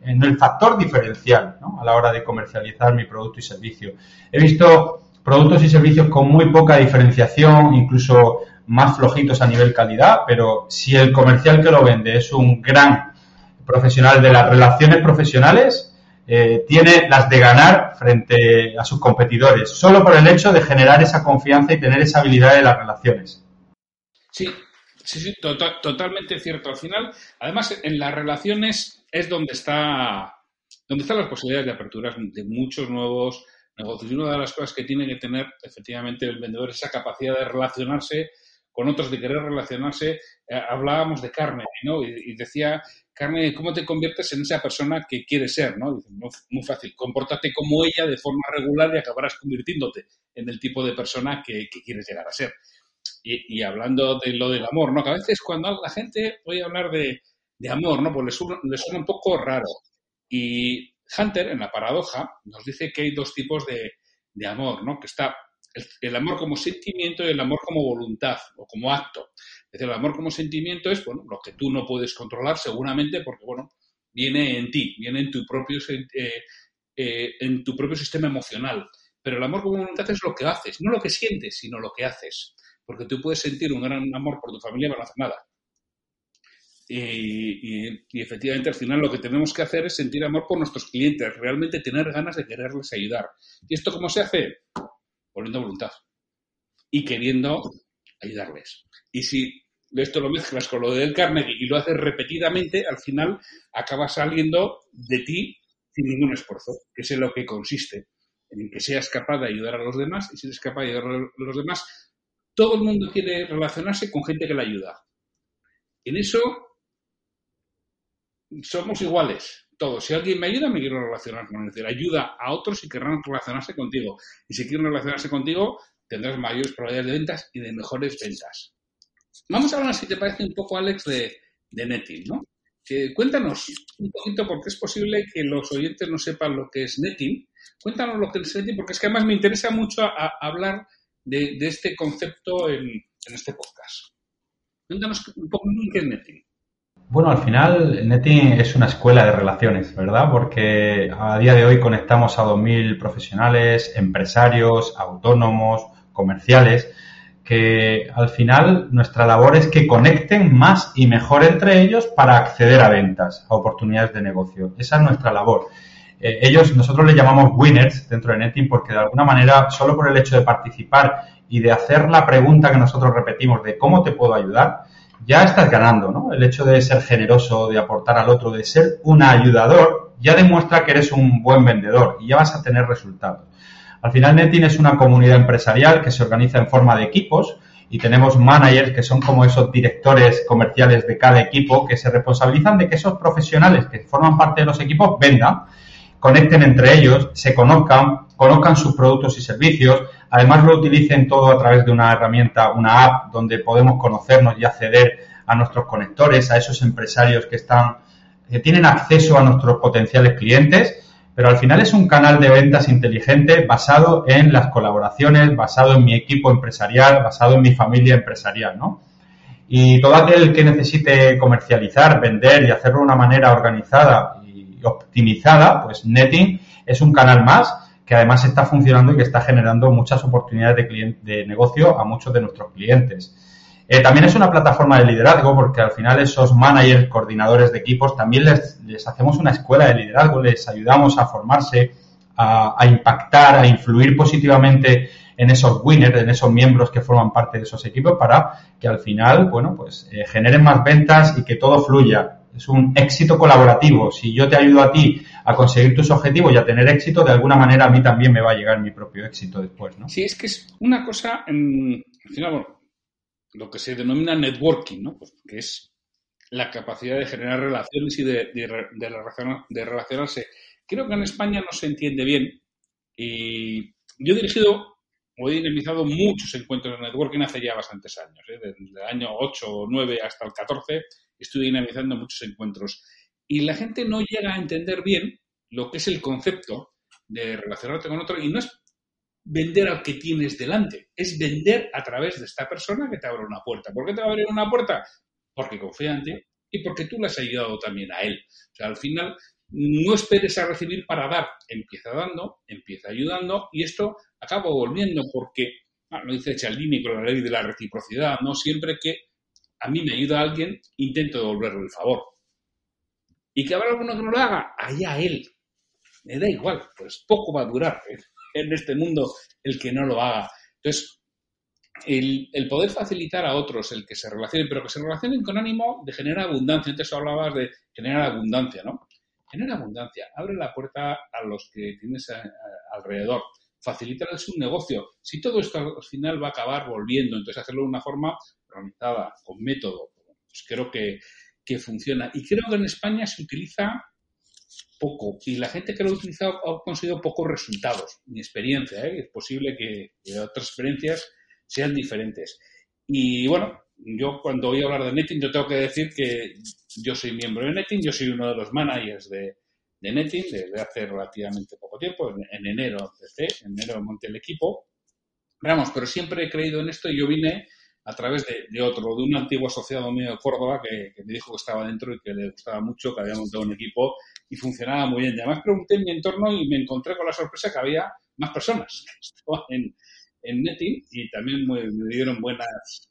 en el factor diferencial a la hora de comercializar mi producto y servicio. He visto productos y servicios con muy poca diferenciación, incluso más flojitos a nivel calidad, pero si el comercial que lo vende es un gran profesional de las relaciones profesionales, eh, tiene las de ganar frente a sus competidores, solo por el hecho de generar esa confianza y tener esa habilidad de las relaciones. Sí, sí, sí, tota-, totalmente cierto. Al final, además, en las relaciones es donde está donde están las posibilidades de aperturas de muchos nuevos negocios. Y una de las cosas que tiene que tener efectivamente el vendedor es esa capacidad de relacionarse con otros, de querer relacionarse. Eh, hablábamos de carne, ¿no? Y, decía, carne, ¿cómo te conviertes en esa persona que quieres ser, ¿no? muy, fácil, compórtate como ella de forma regular y acabarás convirtiéndote en el tipo de persona que, quieres llegar a ser. Y, hablando de lo del amor, ¿no? Que a veces cuando la gente oye hablar de, amor, ¿no? Pues le suena, un poco raro. Y Hunter, en la paradoja, nos dice que hay dos tipos de, de amor, ¿no? Que está el, amor como sentimiento y el amor como voluntad o como acto. Es decir, el amor como sentimiento es, bueno, lo que tú no puedes controlar seguramente porque, bueno, viene en ti, viene en tu propio, eh, eh, en tu propio sistema emocional. Pero el amor como voluntad es lo que haces, no lo que sientes, sino lo que haces. Porque tú puedes sentir un gran amor por tu familia, pero no hacer nada. Y, y, efectivamente al final lo que tenemos que hacer es sentir amor por nuestros clientes, realmente tener ganas de quererles ayudar. ¿Y esto cómo se hace? poniendo voluntad y queriendo ayudarles. Y si esto lo mezclas con lo del Carnegie y lo haces repetidamente, al final acaba saliendo de ti sin ningún esfuerzo, que es en lo que consiste, en que seas capaz de ayudar a los demás y si eres capaz de ayudar a los demás, todo el mundo quiere relacionarse con gente que le ayuda. En eso somos iguales todo. Si alguien me ayuda, me quiero relacionar con él. Es decir, ayuda a otros y querrán relacionarse contigo. Y si quieren relacionarse contigo, tendrás mayores probabilidades de ventas y de mejores ventas. Vamos a hablar, si te parece, un poco, Alex, de, de netting, ¿no? cuéntanos un poquito, porque es posible que los oyentes no sepan lo que es netting. Cuéntanos lo que es netting, porque es que además me interesa mucho hablar de, este concepto en, en este podcast. Cuéntanos un poco qué es netting. Bueno, al final Netting es una escuela de relaciones, ¿verdad? Porque a día de hoy conectamos a 2.000 profesionales, empresarios, autónomos, comerciales, que al final nuestra labor es que conecten más y mejor entre ellos para acceder a ventas, a oportunidades de negocio. Esa es nuestra labor. Eh, ellos, nosotros les llamamos winners dentro de Netting porque de alguna manera, solo por el hecho de participar y de hacer la pregunta que nosotros repetimos de cómo te puedo ayudar, ya estás ganando, ¿no? El hecho de ser generoso, de aportar al otro, de ser un ayudador, ya demuestra que eres un buen vendedor y ya vas a tener resultados. Al final, Netin es una comunidad empresarial que se organiza en forma de equipos y tenemos managers que son como esos directores comerciales de cada equipo que se responsabilizan de que esos profesionales que forman parte de los equipos vendan, conecten entre ellos, se conozcan, conozcan sus productos y servicios, Además lo utilicen todo a través de una herramienta, una app donde podemos conocernos y acceder a nuestros conectores, a esos empresarios que están, que tienen acceso a nuestros potenciales clientes, pero al final es un canal de ventas inteligente basado en las colaboraciones, basado en mi equipo empresarial, basado en mi familia empresarial, ¿no? Y todo aquel que necesite comercializar, vender y hacerlo de una manera organizada y optimizada, pues Netting es un canal más que además está funcionando y que está generando muchas oportunidades de, de negocio a muchos de nuestros clientes. Eh, también es una plataforma de liderazgo porque al final esos managers, coordinadores de equipos, también les, les hacemos una escuela de liderazgo, les ayudamos a formarse, a, impactar, a influir positivamente en esos winners, en esos miembros que forman parte de esos equipos para que al final, bueno, pues eh, generen más ventas y que todo fluya es un éxito colaborativo. Si yo te ayudo a ti a conseguir tus objetivos y a tener éxito, de alguna manera a mí también me va a llegar mi propio éxito después, ¿no? Sí, es que es una cosa, en, al final, lo que se denomina networking, ¿no? Pues que es la capacidad de generar relaciones y de, de, relacionarse. Creo que en España no se entiende bien Y yo he dirigido o he dinamizado muchos encuentros de networking hace ya bastantes años. ¿eh? Desde el año 8 o 9 hasta el 14 estuve dinamizando muchos encuentros. Y la gente no llega a entender bien lo que es el concepto de relacionarte con otro y no es vender al que tienes delante, es vender a través de esta persona que te abre una puerta. ¿Por qué te va a abrir una puerta? Porque confía en ti y porque tú le has ayudado también a él. O sea, al final no esperes a recibir para dar, empieza dando, empieza ayudando y esto acaba volviendo porque, ah, lo dice Cialdini con la ley de la reciprocidad, no siempre que a mí me ayuda alguien, intento devolverle el favor. Y que habrá alguno que no lo haga, allá él. Me da igual, pues poco va a durar ¿eh? En este mundo el que no lo haga. Entonces, el, poder facilitar a otros el que se relacionen, pero que se relacionen con ánimo de generar abundancia. Antes hablabas de generar abundancia, ¿no? Genera abundancia, abre la puerta a los que tienes alrededor, facilítales un negocio. Si todo esto al final va a acabar volviendo, entonces hacerlo de una forma organizada, con método, pues creo que, que funciona. Y creo que en España se utiliza poco y la gente que lo ha utilizado ha conseguido pocos resultados. Mi experiencia, ¿eh? es posible que, que, otras experiencias sean diferentes. Y bueno, yo cuando a hablar de Netting, yo tengo que decir que yo soy miembro de Netting, yo soy uno de los managers de, de Netting desde hace relativamente poco tiempo, en, enero en enero monté el equipo. Vamos, pero siempre he creído en esto y yo vine a través de, otro, de un antiguo asociado mío de Córdoba que, me dijo que estaba dentro y que le gustaba mucho, que había montado un equipo y funcionaba muy bien. Y además pregunté en mi entorno y me encontré con la sorpresa que había más personas que en, en Netting y también me, me dieron buenas,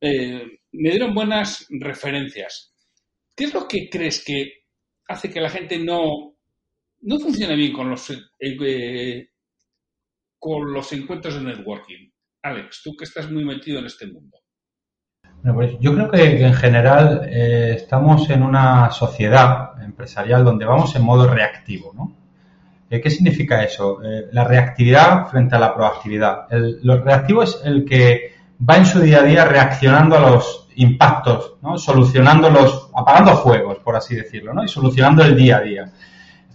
eh, me dieron buenas referencias. ¿Qué es lo que crees que hace que la gente no, no funcione bien con los, eh, eh, con los encuentros de networking? Alex, tú que estás muy metido en este mundo. Yo creo que, en general estamos en una sociedad empresarial donde vamos en modo reactivo, ¿no? ¿Qué significa eso? la reactividad frente a la proactividad. El, lo reactivo es el que va en su día a día reaccionando a los impactos, ¿no? solucionando los, apagando fuegos, por así decirlo, ¿no? y solucionando el día a día.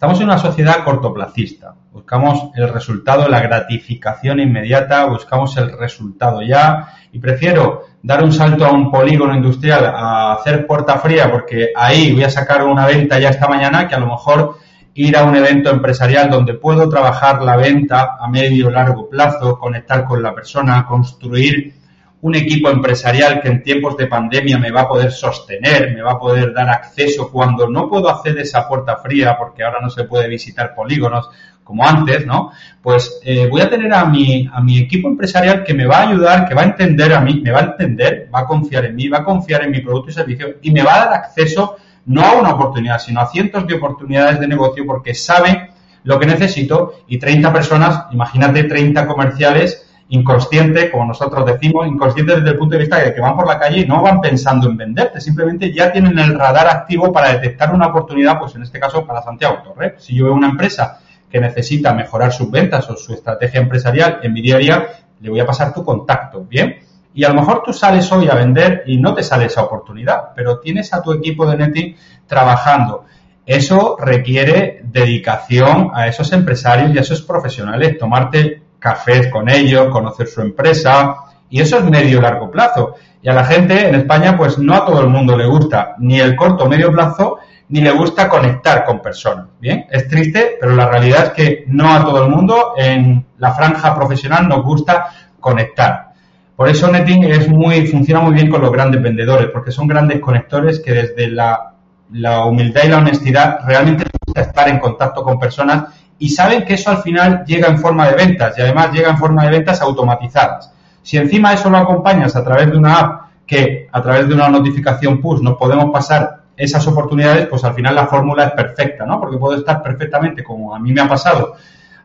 Estamos en una sociedad cortoplacista. Buscamos el resultado, la gratificación inmediata, buscamos el resultado ya y prefiero dar un salto a un polígono industrial a hacer puerta fría porque ahí voy a sacar una venta ya esta mañana que a lo mejor ir a un evento empresarial donde puedo trabajar la venta a medio largo plazo, conectar con la persona, construir un equipo empresarial que en tiempos de pandemia me va a poder sostener, me va a poder dar acceso cuando no puedo hacer esa puerta fría porque ahora no se puede visitar polígonos como antes, ¿no? Pues eh, voy a tener a mi, a mi equipo empresarial que me va a ayudar, que va a entender a mí, me va a entender, va a confiar en mí, va a confiar en mi producto y servicio y me va a dar acceso no a una oportunidad, sino a cientos de oportunidades de negocio porque sabe lo que necesito y 30 personas, imagínate 30 comerciales inconsciente, como nosotros decimos, inconsciente desde el punto de vista de que van por la calle y no van pensando en venderte, simplemente ya tienen el radar activo para detectar una oportunidad, pues en este caso para Santiago Torre. Si yo veo una empresa que necesita mejorar sus ventas o su estrategia empresarial en mi día a día, le voy a pasar tu contacto, ¿bien? Y a lo mejor tú sales hoy a vender y no te sale esa oportunidad, pero tienes a tu equipo de netting trabajando. Eso requiere dedicación a esos empresarios y a esos profesionales, tomarte cafés con ellos, conocer su empresa, y eso es medio largo plazo. Y a la gente en España, pues no a todo el mundo le gusta ni el corto medio plazo, ni le gusta conectar con personas. Bien, es triste, pero la realidad es que no a todo el mundo en la franja profesional nos gusta conectar. Por eso Netting es muy, funciona muy bien con los grandes vendedores, porque son grandes conectores que desde la, la humildad y la honestidad realmente gusta estar en contacto con personas y saben que eso al final llega en forma de ventas y además llega en forma de ventas automatizadas. Si encima eso lo acompañas a través de una app que a través de una notificación push nos podemos pasar esas oportunidades, pues al final la fórmula es perfecta, ¿no? Porque puedo estar perfectamente, como a mí me ha pasado,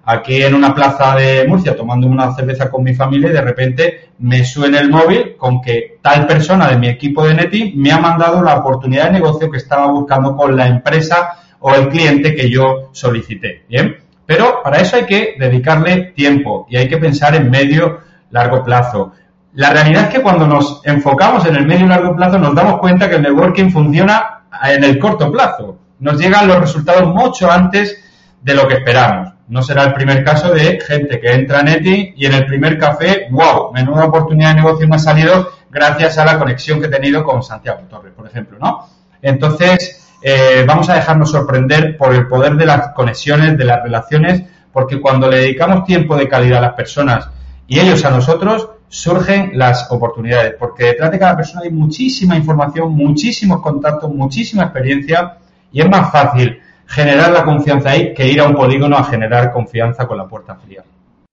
aquí en una plaza de Murcia tomando una cerveza con mi familia y de repente me suena el móvil con que tal persona de mi equipo de Neti me ha mandado la oportunidad de negocio que estaba buscando con la empresa o el cliente que yo solicité. Bien. Pero para eso hay que dedicarle tiempo y hay que pensar en medio, largo plazo. La realidad es que cuando nos enfocamos en el medio y largo plazo nos damos cuenta que el networking funciona en el corto plazo. Nos llegan los resultados mucho antes de lo que esperamos. no será el primer caso de gente que entra en Eti y en el primer café, wow, menuda oportunidad de negocio me ha salido gracias a la conexión que he tenido con Santiago Torres, por ejemplo, ¿no? Entonces, eh, vamos a dejarnos sorprender por el poder de las conexiones, de las relaciones, porque cuando le dedicamos tiempo de calidad a las personas y ellos a nosotros, surgen las oportunidades, porque detrás de cada persona hay muchísima información, muchísimos contactos, muchísima experiencia y es más fácil generar la confianza ahí que ir a un polígono a generar confianza con la puerta fría.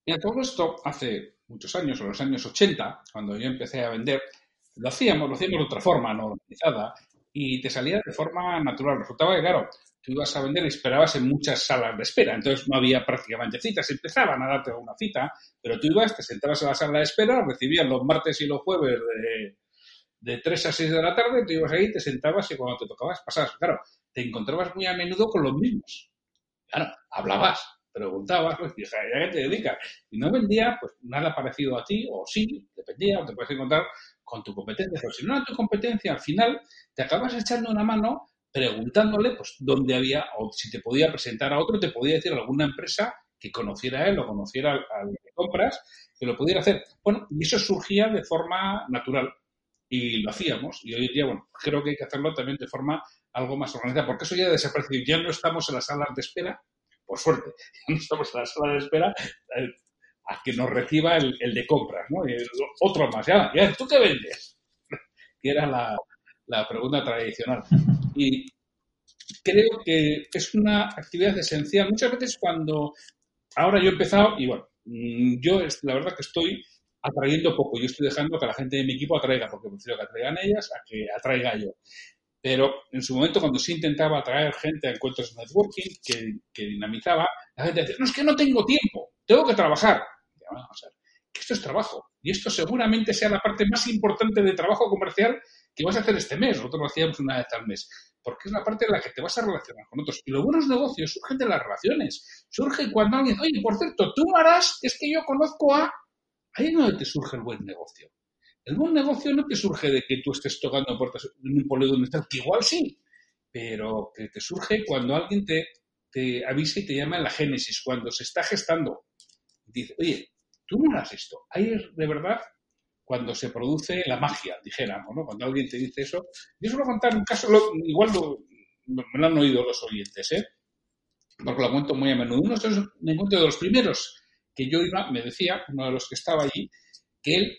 Y todo esto hace muchos años, en los años 80, cuando yo empecé a vender, lo hacíamos, lo hacíamos de otra forma, no organizada, y te salía de forma natural. Resultaba que, claro, tú ibas a vender y esperabas en muchas salas de espera, entonces no había prácticamente citas, empezaban a darte una cita, pero tú ibas, te sentabas en la sala de espera, recibías los martes y los jueves de, de 3 a 6 de la tarde, tú ibas ahí, te sentabas y cuando te tocabas pasabas. Claro, te encontrabas muy a menudo con los mismos. Claro, hablabas, preguntabas, pues, ¿a qué te dedicas? Y no vendía pues nada parecido a ti, o sí, dependía, o te puedes encontrar con tu competencia. Pero si no era tu competencia, al final te acabas echando una mano preguntándole pues dónde había, o si te podía presentar a otro, te podía decir alguna empresa que conociera a él o conociera al, de compras, que lo pudiera hacer. Bueno, y eso surgía de forma natural y lo hacíamos. Y hoy día, bueno, creo que hay que hacerlo también de forma algo más organizada, porque eso ya desaparecido. Ya no estamos en las salas de espera, por suerte, ya no estamos en las salas de espera eh, a que nos reciba el, de compras, ¿no? Y otro más, ya, ya, ¿tú qué vendes? que era la, la pregunta tradicional. Y creo que es una actividad esencial. Muchas veces cuando ahora yo he empezado, y bueno, mm, yo la verdad que estoy atrayendo poco. Yo estoy dejando que la gente de mi equipo atraiga, porque prefiero que atraigan ellas a que atraiga yo. Pero en su momento, cuando sí intentaba atraer gente a encuentros de networking que, que dinamizaba, la gente decía, no, es que no tengo tiempo, tengo que trabajar. Que esto es trabajo. Y esto seguramente sea la parte más importante de trabajo comercial que vas a hacer este mes. Nosotros lo hacíamos una vez al mes. Porque es la parte en la que te vas a relacionar con otros. Y los buenos negocios surgen de las relaciones. Surgen cuando alguien, oye, por cierto, tú harás, es que yo conozco a Ahí es donde te surge el buen negocio. El buen negocio no te surge de que tú estés tocando puertas en un polígono que igual sí, pero que te surge cuando alguien te, te avisa y te llama en la génesis, cuando se está gestando. Dice, oye, tú no harás esto. Ahí es de verdad cuando se produce la magia, dijéramos, ¿no? Cuando alguien te dice eso. Yo suelo contar un caso, igual me lo han oído los oyentes, ¿eh? Porque lo cuento muy a menudo. Uno de los, me de los primeros que yo iba, me decía, uno de los que estaba allí, que él,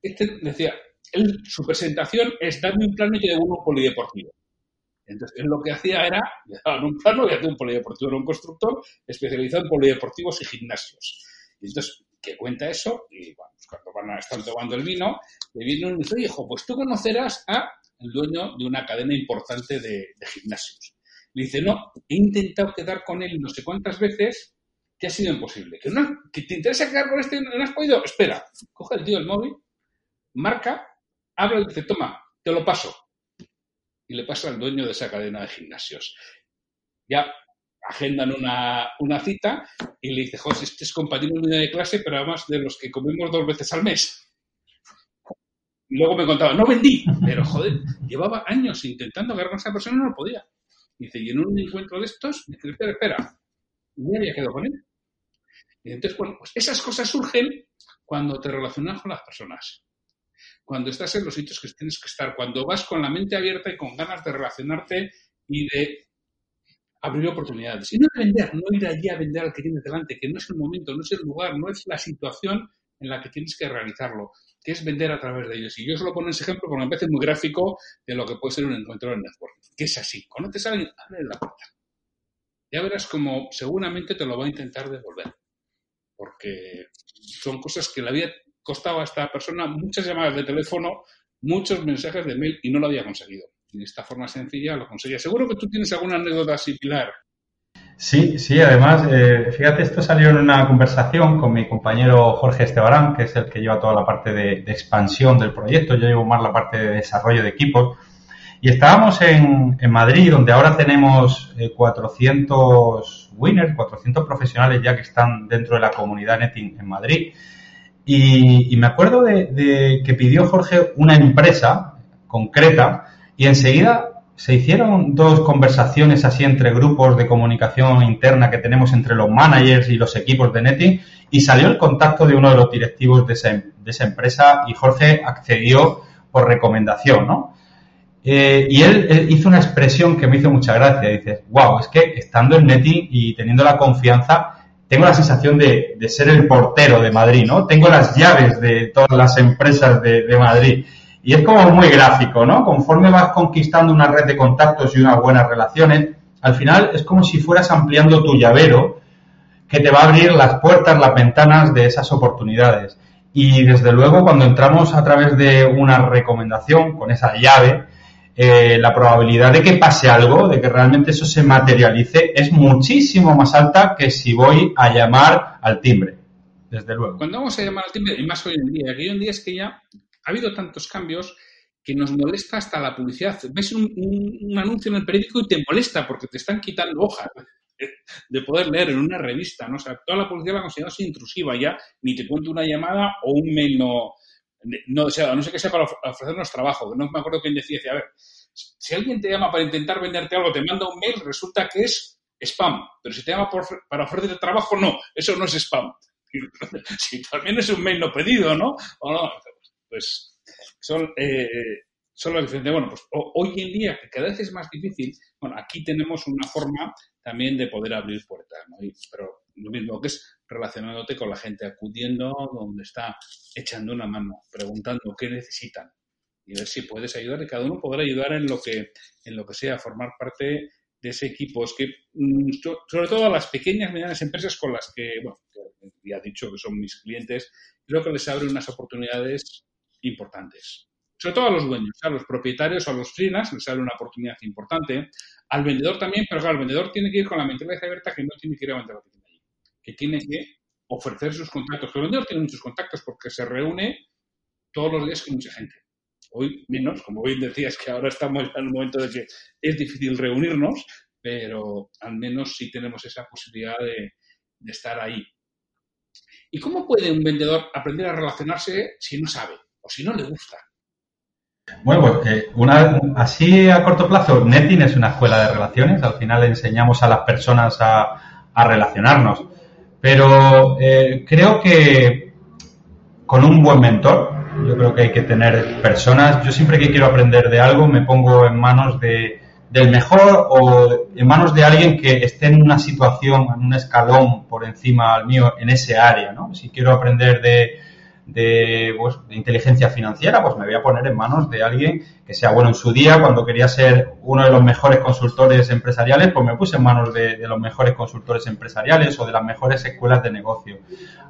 este decía, él, su presentación es darme un plano y te un polideportivo. Entonces, él lo que hacía era, le daban un plano y hacía un polideportivo. Era un constructor especializado en polideportivos y gimnasios. Y entonces, que cuenta eso, y bueno, pues cuando van a estar tomando el vino, le viene un y dice, hijo, pues tú conocerás a el dueño de una cadena importante de, gimnasios. Le dice, no, he intentado quedar con él no sé cuántas veces que ha sido imposible. ¿Que, no, que te interesa quedar con este no has podido? Espera, coge el tío el móvil, marca, habla y dice, toma, te lo paso. Y le pasa al dueño de esa cadena de gimnasios. Ya agendan una, una cita y le dice, José, este es compañero de clase, pero además de los que comemos dos veces al mes. Y luego me contaba, no vendí, pero joder, llevaba años intentando agarrar a esa persona y no lo podía. Dice, y en un encuentro de estos, dice, espera, espera, y había quedado con él. Y entonces, bueno, pues esas cosas surgen cuando te relacionas con las personas, cuando estás en los sitios que tienes que estar, cuando vas con la mente abierta y con ganas de relacionarte y de abrir oportunidades. Y no de vender, no ir allí a vender al que tienes delante, que no es el momento, no es el lugar, no es la situación en la que tienes que realizarlo, que es vender a través de ellos. Y yo solo pongo ese ejemplo porque me parece muy gráfico de lo que puede ser un encuentro en network, que es así. Conoces a alguien, abre la puerta. Ya verás como seguramente te lo va a intentar devolver porque son cosas que le había costado a esta persona muchas llamadas de teléfono, muchos mensajes de mail y no lo había conseguido. De esta forma sencilla lo conseguía. Seguro que tú tienes alguna anécdota similar. Sí, sí, además, eh, fíjate, esto salió en una conversación con mi compañero Jorge Estebarán, que es el que lleva toda la parte de, expansión del proyecto, yo llevo más la parte de desarrollo de equipos. Y estábamos en, Madrid, donde ahora tenemos 400 eh, winners, 400 profesionales ya que están dentro de la comunidad Netting en Madrid. Y, me acuerdo de, que pidió Jorge una empresa concreta y enseguida se hicieron dos conversaciones así entre grupos de comunicación interna que tenemos entre los managers y los equipos de netting y salió el contacto de uno de los directivos de esa, de esa empresa y Jorge accedió por recomendación, ¿no? Eh, y él, hizo una expresión que me hizo mucha gracia. Dice, wow, es que estando en netting y teniendo la confianza, tengo la sensación de, ser el portero de Madrid, ¿no? Tengo las llaves de todas las empresas de, Madrid. Y es como muy gráfico, ¿no? Conforme vas conquistando una red de contactos y unas buenas relaciones, al final es como si fueras ampliando tu llavero que te va a abrir las puertas, las ventanas de esas oportunidades. Y desde luego cuando entramos a través de una recomendación con esa llave, eh, la probabilidad de que pase algo, de que realmente eso se materialice, es muchísimo más alta que si voy a llamar al timbre, desde luego. Cuando vamos a llamar al timbre, y más hoy en día, hoy en día es que ya ha habido tantos cambios que nos molesta hasta la publicidad. Ves un, un, anuncio en el periódico y te molesta porque te están quitando hojas de poder leer en una revista, ¿no? O sea, toda la publicidad la consideramos intrusiva ya, ni te cuento una llamada o un mail no, no, o sea, no sé qué sea para ofrecernos trabajo. No me acuerdo quién decía, decía, a ver, si alguien te llama para intentar venderte algo, te manda un mail, resulta que es spam. Pero si te llama por, para ofrecerte trabajo, no, eso no es spam. si también es un mail no pedido, ¿no? O no pues son, eh, son las diferencias. Bueno, pues hoy en día, que cada vez es más difícil, bueno, aquí tenemos una forma también de poder abrir puertas, ¿no? pero lo mismo que es relacionándote con la gente, acudiendo donde está, echando una mano, preguntando qué necesitan y ver si puedes ayudar y cada uno podrá ayudar en lo que, en lo que sea, formar parte de ese equipo. Es que, mm, sobre todo a las pequeñas y medianas empresas con las que, bueno, ya he dicho que son mis clientes, creo que les abre unas oportunidades importantes. Sobre todo a los dueños, a los propietarios, a los freelance, les abre una oportunidad importante. Al vendedor también, pero claro, el vendedor tiene que ir con la mentalidad abierta que no tiene que ir a vender la oficina allí, que tiene que ofrecer sus contactos. El vendedor tiene muchos contactos porque se reúne todos los días con mucha gente. Hoy menos, como bien decías, que ahora estamos en el momento de que es difícil reunirnos, pero al menos sí tenemos esa posibilidad de estar ahí. ¿Y cómo puede un vendedor aprender a relacionarse si no sabe o si no le gusta? Bueno, pues así a corto plazo, Netting es una escuela de relaciones. Al final enseñamos a las personas a, relacionarnos. Pero eh, creo que con un buen mentor, yo creo que hay que tener personas. Yo siempre que quiero aprender de algo me pongo en manos de, del mejor o en manos de alguien que esté en una situación, en un escalón por encima al mío en ese área. Si quiero aprender de, de, pues, de, inteligencia financiera, pues me voy a poner en manos de alguien que sea bueno en su día. Cuando quería ser uno de los mejores consultores empresariales, pues me puse en manos de, de, los mejores consultores empresariales o de las mejores escuelas de negocio.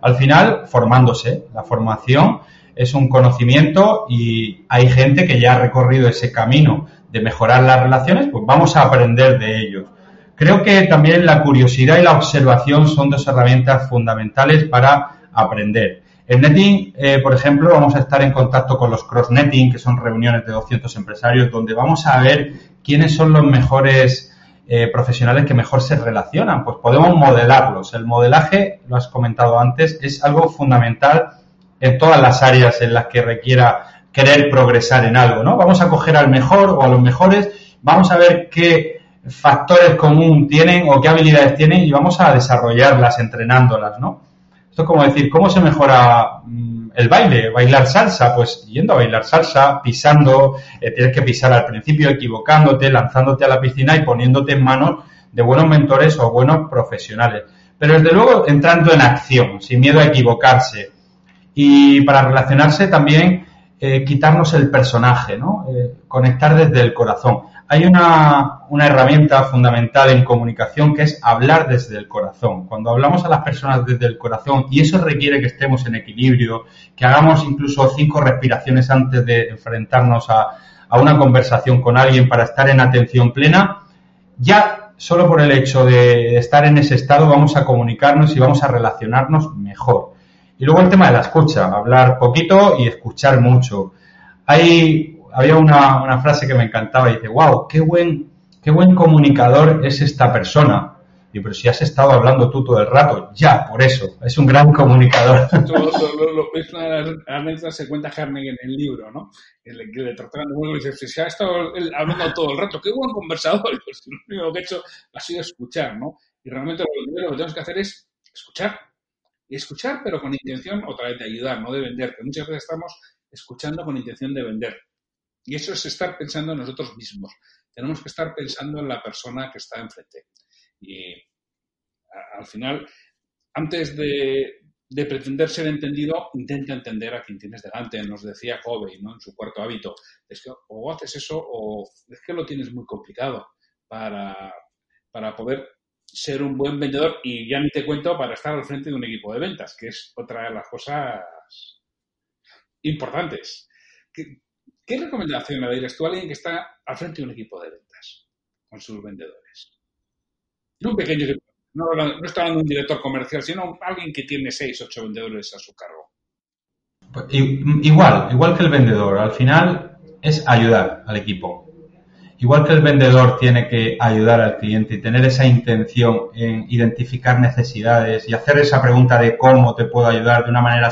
Al final, formándose. La formación es un conocimiento y hay gente que ya ha recorrido ese camino de mejorar las relaciones, pues vamos a aprender de ellos. Creo que también la curiosidad y la observación son dos herramientas fundamentales para aprender. En Netting, eh, por ejemplo, vamos a estar en contacto con los cross-netting, que son reuniones de 200 empresarios, donde vamos a ver quiénes son los mejores eh, profesionales que mejor se relacionan. Pues podemos modelarlos. El modelaje, lo has comentado antes, es algo fundamental en todas las áreas en las que requiera querer progresar en algo, ¿no? Vamos a coger al mejor o a los mejores, vamos a ver qué factores común tienen o qué habilidades tienen y vamos a desarrollarlas entrenándolas, ¿no? Esto es como decir, ¿cómo se mejora mm, el baile? Bailar salsa, pues yendo a bailar salsa, pisando, eh, tienes que pisar al principio, equivocándote, lanzándote a la piscina y poniéndote en manos de buenos mentores o buenos profesionales. Pero desde luego entrando en acción, sin miedo a equivocarse. Y para relacionarse también eh, quitarnos el personaje, ¿no? Eh, conectar desde el corazón hay una, una, herramienta fundamental en comunicación que es hablar desde el corazón. Cuando hablamos a las personas desde el corazón, y eso requiere que estemos en equilibrio, que hagamos incluso cinco respiraciones antes de enfrentarnos a, a una conversación con alguien para estar en atención plena, ya solo por el hecho de estar en ese estado vamos a comunicarnos y vamos a relacionarnos mejor. Y luego el tema de la escucha, hablar poquito y escuchar mucho. Hay había una, una, frase que me encantaba y dice, wow, qué buen, qué buen comunicador es esta persona. Y pero si has estado hablando tú todo el rato, ya, por eso, es un gran comunicador. es una de las anécdotas que cuenta Carnegie en el libro, ¿no? El que le trataban de nuevo y dice, si ha estado hablando todo el rato, qué buen conversador, pues lo único que he hecho ha sido escuchar, ¿no? Y realmente lo que tenemos que hacer es escuchar. Y escuchar, pero con intención otra vez de ayudar, no de vender, que muchas veces estamos escuchando con intención de vender. Y eso es estar pensando en nosotros mismos. Tenemos que estar pensando en la persona que está enfrente. Y al final, antes de, pretender ser entendido, intenta entender a quien tienes delante. Nos decía Kobe, ¿no? En su cuarto hábito. Es que o haces eso o es que lo tienes muy complicado para, para poder ser un buen vendedor y ya ni te cuento para estar al frente de un equipo de ventas, que es otra de las cosas importantes. ¿Qué, recomendación le darías tú a alguien que está al frente de un equipo de ventas con sus vendedores? No un pequeño no, no está hablando de un director comercial, sino alguien que tiene seis, ocho vendedores a su cargo. Pues, igual, igual que el vendedor. Al final es ayudar al equipo. Igual que el vendedor tiene que ayudar al cliente y tener esa intención en identificar necesidades y hacer esa pregunta de cómo te puedo ayudar de una manera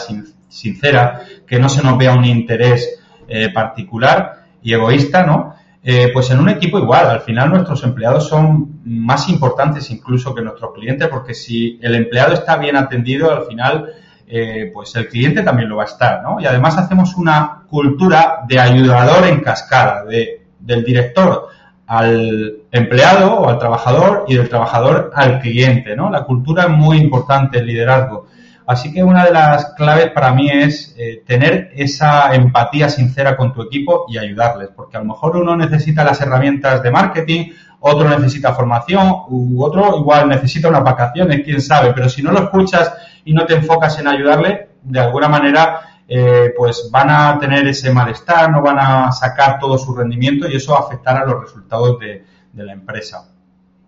sincera, que no se nos vea un interés eh, particular y egoísta, ¿no? Eh, pues en un equipo igual, al final nuestros empleados son más importantes incluso que nuestros clientes, porque si el empleado está bien atendido, al final, eh, pues el cliente también lo va a estar, ¿no? Y además hacemos una cultura de ayudador en cascada, de del director al empleado o al trabajador y del trabajador al cliente, ¿no? La cultura es muy importante, el liderazgo. Así que una de las claves para mí es eh, tener esa empatía sincera con tu equipo y ayudarles, porque a lo mejor uno necesita las herramientas de marketing, otro necesita formación, u otro igual necesita unas vacaciones, quién sabe, pero si no lo escuchas y no te enfocas en ayudarle, de alguna manera eh, pues van a tener ese malestar, no van a sacar todo su rendimiento y eso afectará a los resultados de, la empresa.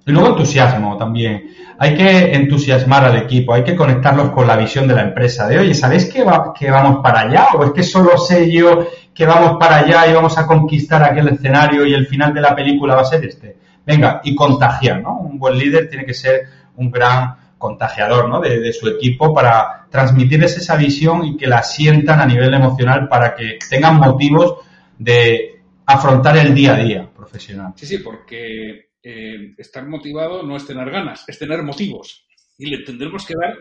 Y luego entusiasmo también. Hay que entusiasmar al equipo, hay que conectarlos con la visión de la empresa. De, oye, ¿sabéis que, que vamos para allá? ¿O es que solo sé yo que vamos para allá y vamos a conquistar aquel escenario y el final de la película va a ser este? Venga, y contagiar, ¿no? Un buen líder tiene que ser un gran contagiador ¿no? de, su equipo para transmitirles esa visión y que la sientan a nivel emocional para que tengan motivos de afrontar el día a día profesional. Sí, sí, porque eh, estar motivado no es tener ganas, es tener motivos. Y le tendremos que dar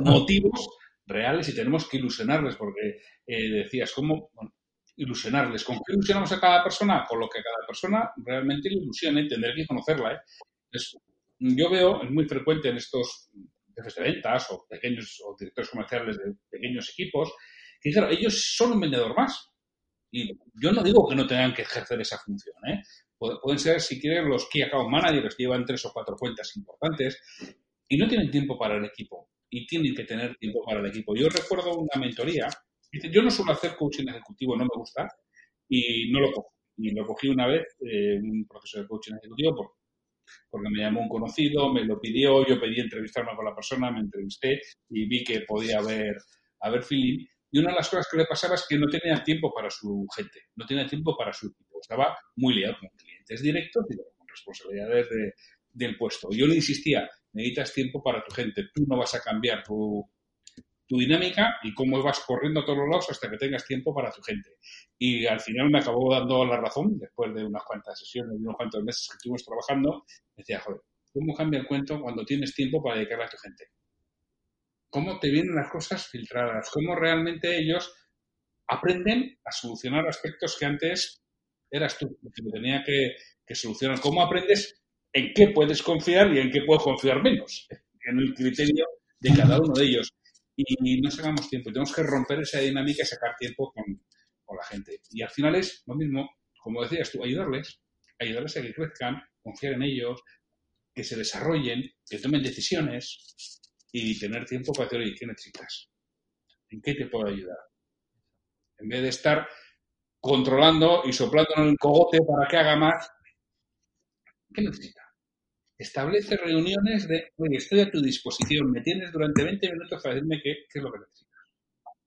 motivos reales y tenemos que ilusionarles, porque eh, decías, ¿cómo ilusionarles? ¿Con qué ilusionamos a cada persona? Con lo que cada persona realmente le ilusione, tener que conocerla. ¿eh? yo veo, es muy frecuente en estos jefes de ventas o pequeños o directores comerciales de pequeños equipos, que claro, ellos son un vendedor más. Y yo no digo que no tengan que ejercer esa función, ¿eh? Pueden ser, si quieren, los Key Account Managers que llevan tres o cuatro cuentas importantes y no tienen tiempo para el equipo. Y tienen que tener tiempo para el equipo. Yo recuerdo una mentoría. Yo no suelo hacer coaching ejecutivo, no me gusta, y no lo cojo. Y lo cogí una vez en un proceso de coaching ejecutivo por, porque me llamó un conocido, me lo pidió, yo pedí entrevistarme con la persona, me entrevisté y vi que podía haber, haber feeling. Y una de las cosas que le pasaba es que no tenía tiempo para su gente, no tenía tiempo para su equipo. Estaba muy liado con clientes directos y con responsabilidades de, del puesto. Yo le insistía, necesitas tiempo para tu gente, tú no vas a cambiar tu, dinámica y cómo vas corriendo a todos los lados hasta que tengas tiempo para tu gente. Y al final me acabó dando la razón, después de unas cuantas sesiones y unos cuantos meses que estuvimos trabajando, decía, joder, ¿cómo cambia el cuento cuando tienes tiempo para dedicarle a tu gente? ¿Cómo te vienen las cosas filtradas? ¿Cómo realmente ellos aprenden a solucionar aspectos que antes eras tú, que tenía que, solucionar? ¿Cómo aprendes en qué puedes confiar y en qué puedes confiar menos? En el criterio de cada uno de ellos y no sacamos tiempo. Tenemos que romper esa dinámica y sacar tiempo con, la gente. Y al final es lo mismo, como decías tú, ayudarles, ayudarles a que crezcan, confiar en ellos, que se desarrollen, que tomen decisiones y tener tiempo para decir, oye, ¿qué necesitas? ¿En qué te puedo ayudar? En vez de estar controlando y soplando en el cogote para que haga más, ¿qué necesitas? establece reuniones de, oye, estoy a tu disposición, me tienes durante 20 minutos para decirme qué, es lo que necesitas.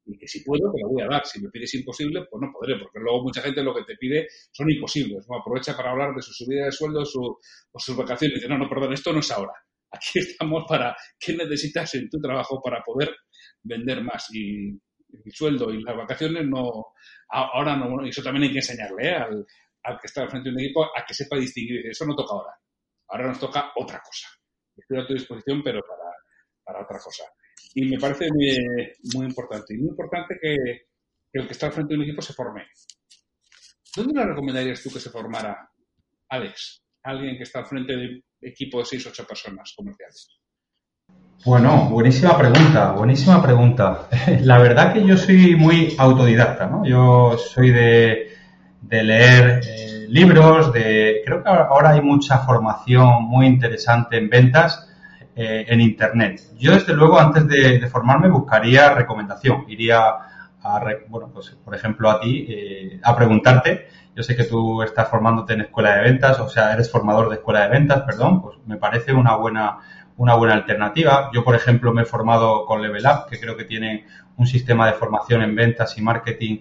Y que si puedo, te lo voy a dar. Si me pides imposible, pues no podré, porque luego mucha gente lo que te pide son imposibles. ¿no? Aprovecha para hablar de su subida de sueldo su, o sus vacaciones y dice, no, no, perdón, esto no es ahora. aquí estamos para qué necesitas en tu trabajo para poder vender más. Y el sueldo y las vacaciones no, ahora no, eso también hay que enseñarle ¿eh? al, que está al frente de un equipo a que sepa distinguir. Eso no toca ahora. Ahora nos toca otra cosa. Estoy a tu disposición, pero para, para otra cosa. Y me parece muy, muy importante. Y muy importante que, el que está al frente de un equipo se forme. ¿Dónde le recomendarías tú que se formara, Alex? Alguien que está al frente de equipo de 6 8 personas comerciales. Bueno, buenísima pregunta, buenísima pregunta. La verdad que yo soy muy autodidacta, ¿no? Yo soy de, de leer eh, libros, de creo que ahora hay mucha formación muy interesante en ventas eh, en Internet. Yo, desde luego, antes de, formarme buscaría recomendación. Iría a, bueno, pues, por ejemplo, a ti, eh, a preguntarte. Yo sé que tú estás formándote en escuela de ventas, o sea, eres formador de escuela de ventas, perdón, pues me parece una buena una buena alternativa. Yo, por ejemplo, me he formado con Level Up, que creo que tiene un sistema de formación en ventas y marketing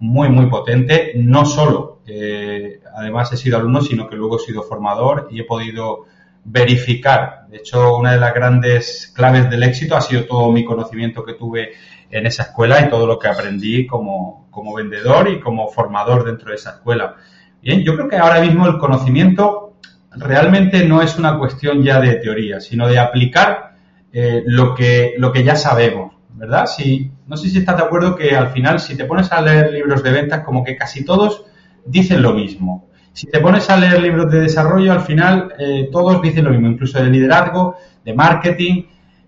muy, muy potente. No solo, eh, además he sido alumno, sino que luego he sido formador y he podido verificar. De hecho, una de las grandes claves del éxito ha sido todo mi conocimiento que tuve en esa escuela y todo lo que aprendí como, como vendedor y como formador dentro de esa escuela. Bien, yo creo que ahora mismo el conocimiento realmente no es una cuestión ya de teoría, sino de aplicar eh, lo, que, lo que ya sabemos, ¿verdad? Si, no sé si estás de acuerdo que al final, si te pones a leer libros de ventas, como que casi todos dicen lo mismo. Si te pones a leer libros de desarrollo, al final eh, todos dicen lo mismo, incluso de liderazgo, de marketing.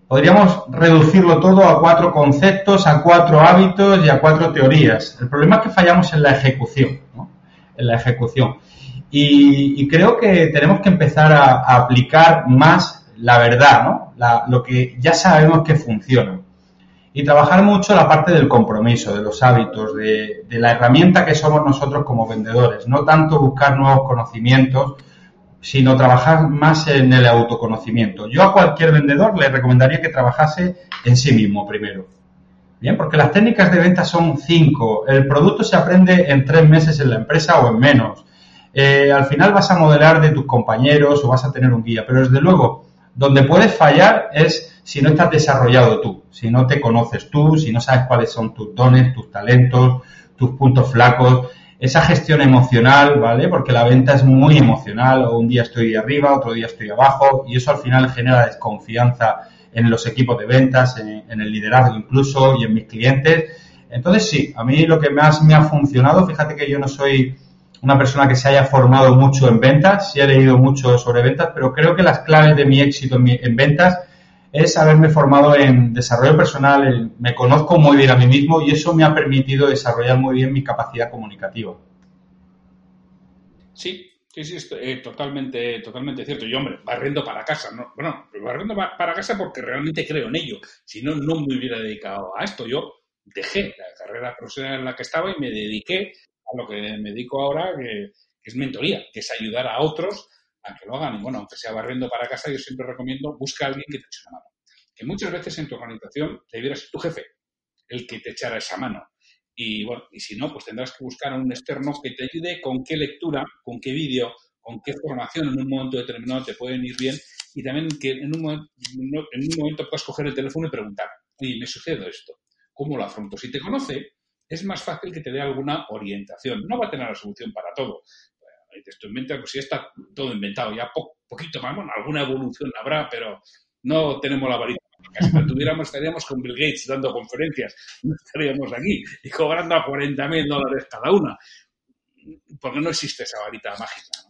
Podríamos reducirlo todo a cuatro conceptos, a cuatro hábitos y a cuatro teorías. El problema es que fallamos en la ejecución. En la ejecución. Y, creo que tenemos que empezar a, aplicar más la verdad, ¿no? Lo que ya sabemos que funciona. Y trabajar mucho la parte del compromiso, de los hábitos, de, de, la herramienta que somos nosotros como vendedores. No tanto buscar nuevos conocimientos, sino trabajar más en el autoconocimiento. Yo a cualquier vendedor le recomendaría que trabajase en sí mismo primero. Bien, porque las técnicas de venta son cinco. El producto se aprende en tres meses en la empresa o en menos eh, al final vas a modelar de tus compañeros o vas a tener un guía, pero desde luego, donde puedes fallar es si no estás desarrollado tú, si no te conoces tú, si no sabes cuáles son tus dones, tus talentos, tus puntos flacos, esa gestión emocional, ¿vale? Porque la venta es muy emocional, o un día estoy arriba, otro día estoy abajo, y eso al final genera desconfianza en los equipos de ventas, en, en el liderazgo incluso, y en mis clientes. Entonces sí, a mí lo que más me ha funcionado, fíjate que yo no soy una persona que se haya formado mucho en ventas, sí he leído mucho sobre ventas, pero creo que las claves de mi éxito en, ventas es haberme formado en desarrollo personal, me conozco muy bien a mí mismo y eso me ha permitido desarrollar muy bien mi capacidad comunicativa. Sí, sí, sí, es, eh, totalmente, totalmente cierto. Y hombre, barriendo para casa, ¿no? Bueno, barriendo para casa porque realmente creo en ello. Si no, no me hubiera dedicado a esto. Yo dejé la carrera profesional en la que estaba y me dediqué a lo que me dedico ahora, que, es mentoría, que es ayudar a otros a que lo hagan. Y bueno, aunque sea barriendo para casa, yo siempre recomiendo busca a alguien que te eche una mano. Que muchas veces en tu organización debiera ser tu jefe el que te echara esa mano. Y bueno, y si no, pues tendrás que buscar a un externo que te ayude con qué lectura, con qué vídeo, con qué formación en un momento determinado te pueden ir bien y también que en un, en un momento puedas coger el teléfono y preguntar, oye, me sucede esto, ¿cómo lo afronto? Si te conoce, es más fácil que te dé alguna orientación. No va a tener la solución para todo. Esto inventa, pues ya está todo inventado, ya po poquito más, bueno, alguna evolución habrá, pero no tenemos la varita. Si la tuviéramos, estaríamos con Bill Gates dando conferencias, no estaríamos aquí y cobrando a 40 mil dólares cada una, porque no existe esa varita mágica.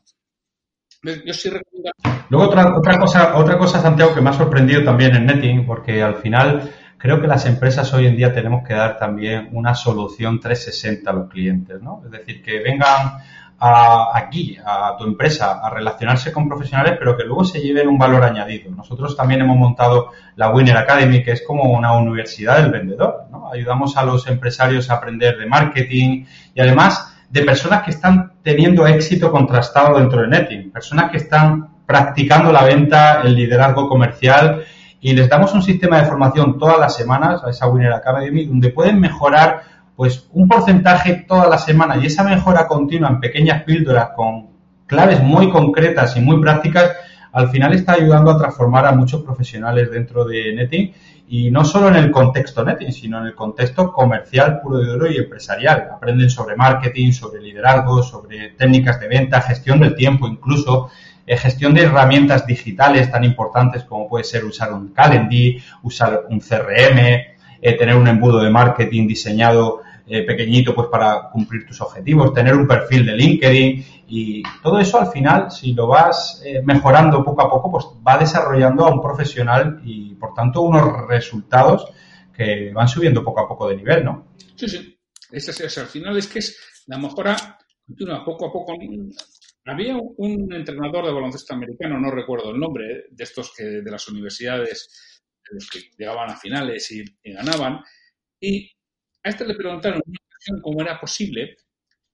Yo sí recomiendo... Luego otra, otra, cosa, otra cosa, Santiago, que me ha sorprendido también en Netting, porque al final creo que las empresas hoy en día tenemos que dar también una solución 360 a los clientes, ¿no? Es decir, que vengan aquí, a tu empresa, a relacionarse con profesionales, pero que luego se lleven un valor añadido. Nosotros también hemos montado la Winner Academy, que es como una universidad del vendedor, ¿no? Ayudamos a los empresarios a aprender de marketing y además de personas que están teniendo éxito contrastado dentro de Netting, personas que están practicando la venta, el liderazgo comercial y les damos un sistema de formación todas las semanas a esa Winner Academy donde pueden mejorar pues un porcentaje toda la semana y esa mejora continua en pequeñas píldoras con claves muy concretas y muy prácticas al final está ayudando a transformar a muchos profesionales dentro de Netting y no solo en el contexto Netting, sino en el contexto comercial puro y duro y empresarial. Aprenden sobre marketing, sobre liderazgo, sobre técnicas de venta, gestión del tiempo incluso, eh, gestión de herramientas digitales tan importantes como puede ser usar un Calendly, usar un CRM, eh, tener un embudo de marketing diseñado eh, pequeñito pues para cumplir tus objetivos, tener un perfil de LinkedIn y todo eso al final, si lo vas mejorando poco a poco, pues va desarrollando a un profesional y por tanto unos resultados que van subiendo poco a poco de nivel, ¿no? Sí, sí. Es, al final es que es la mejora continua, poco a poco. Había un entrenador de baloncesto americano, no recuerdo el nombre, de estos que de las universidades, de los que llegaban a finales y, ganaban, y a este le preguntaron cómo era posible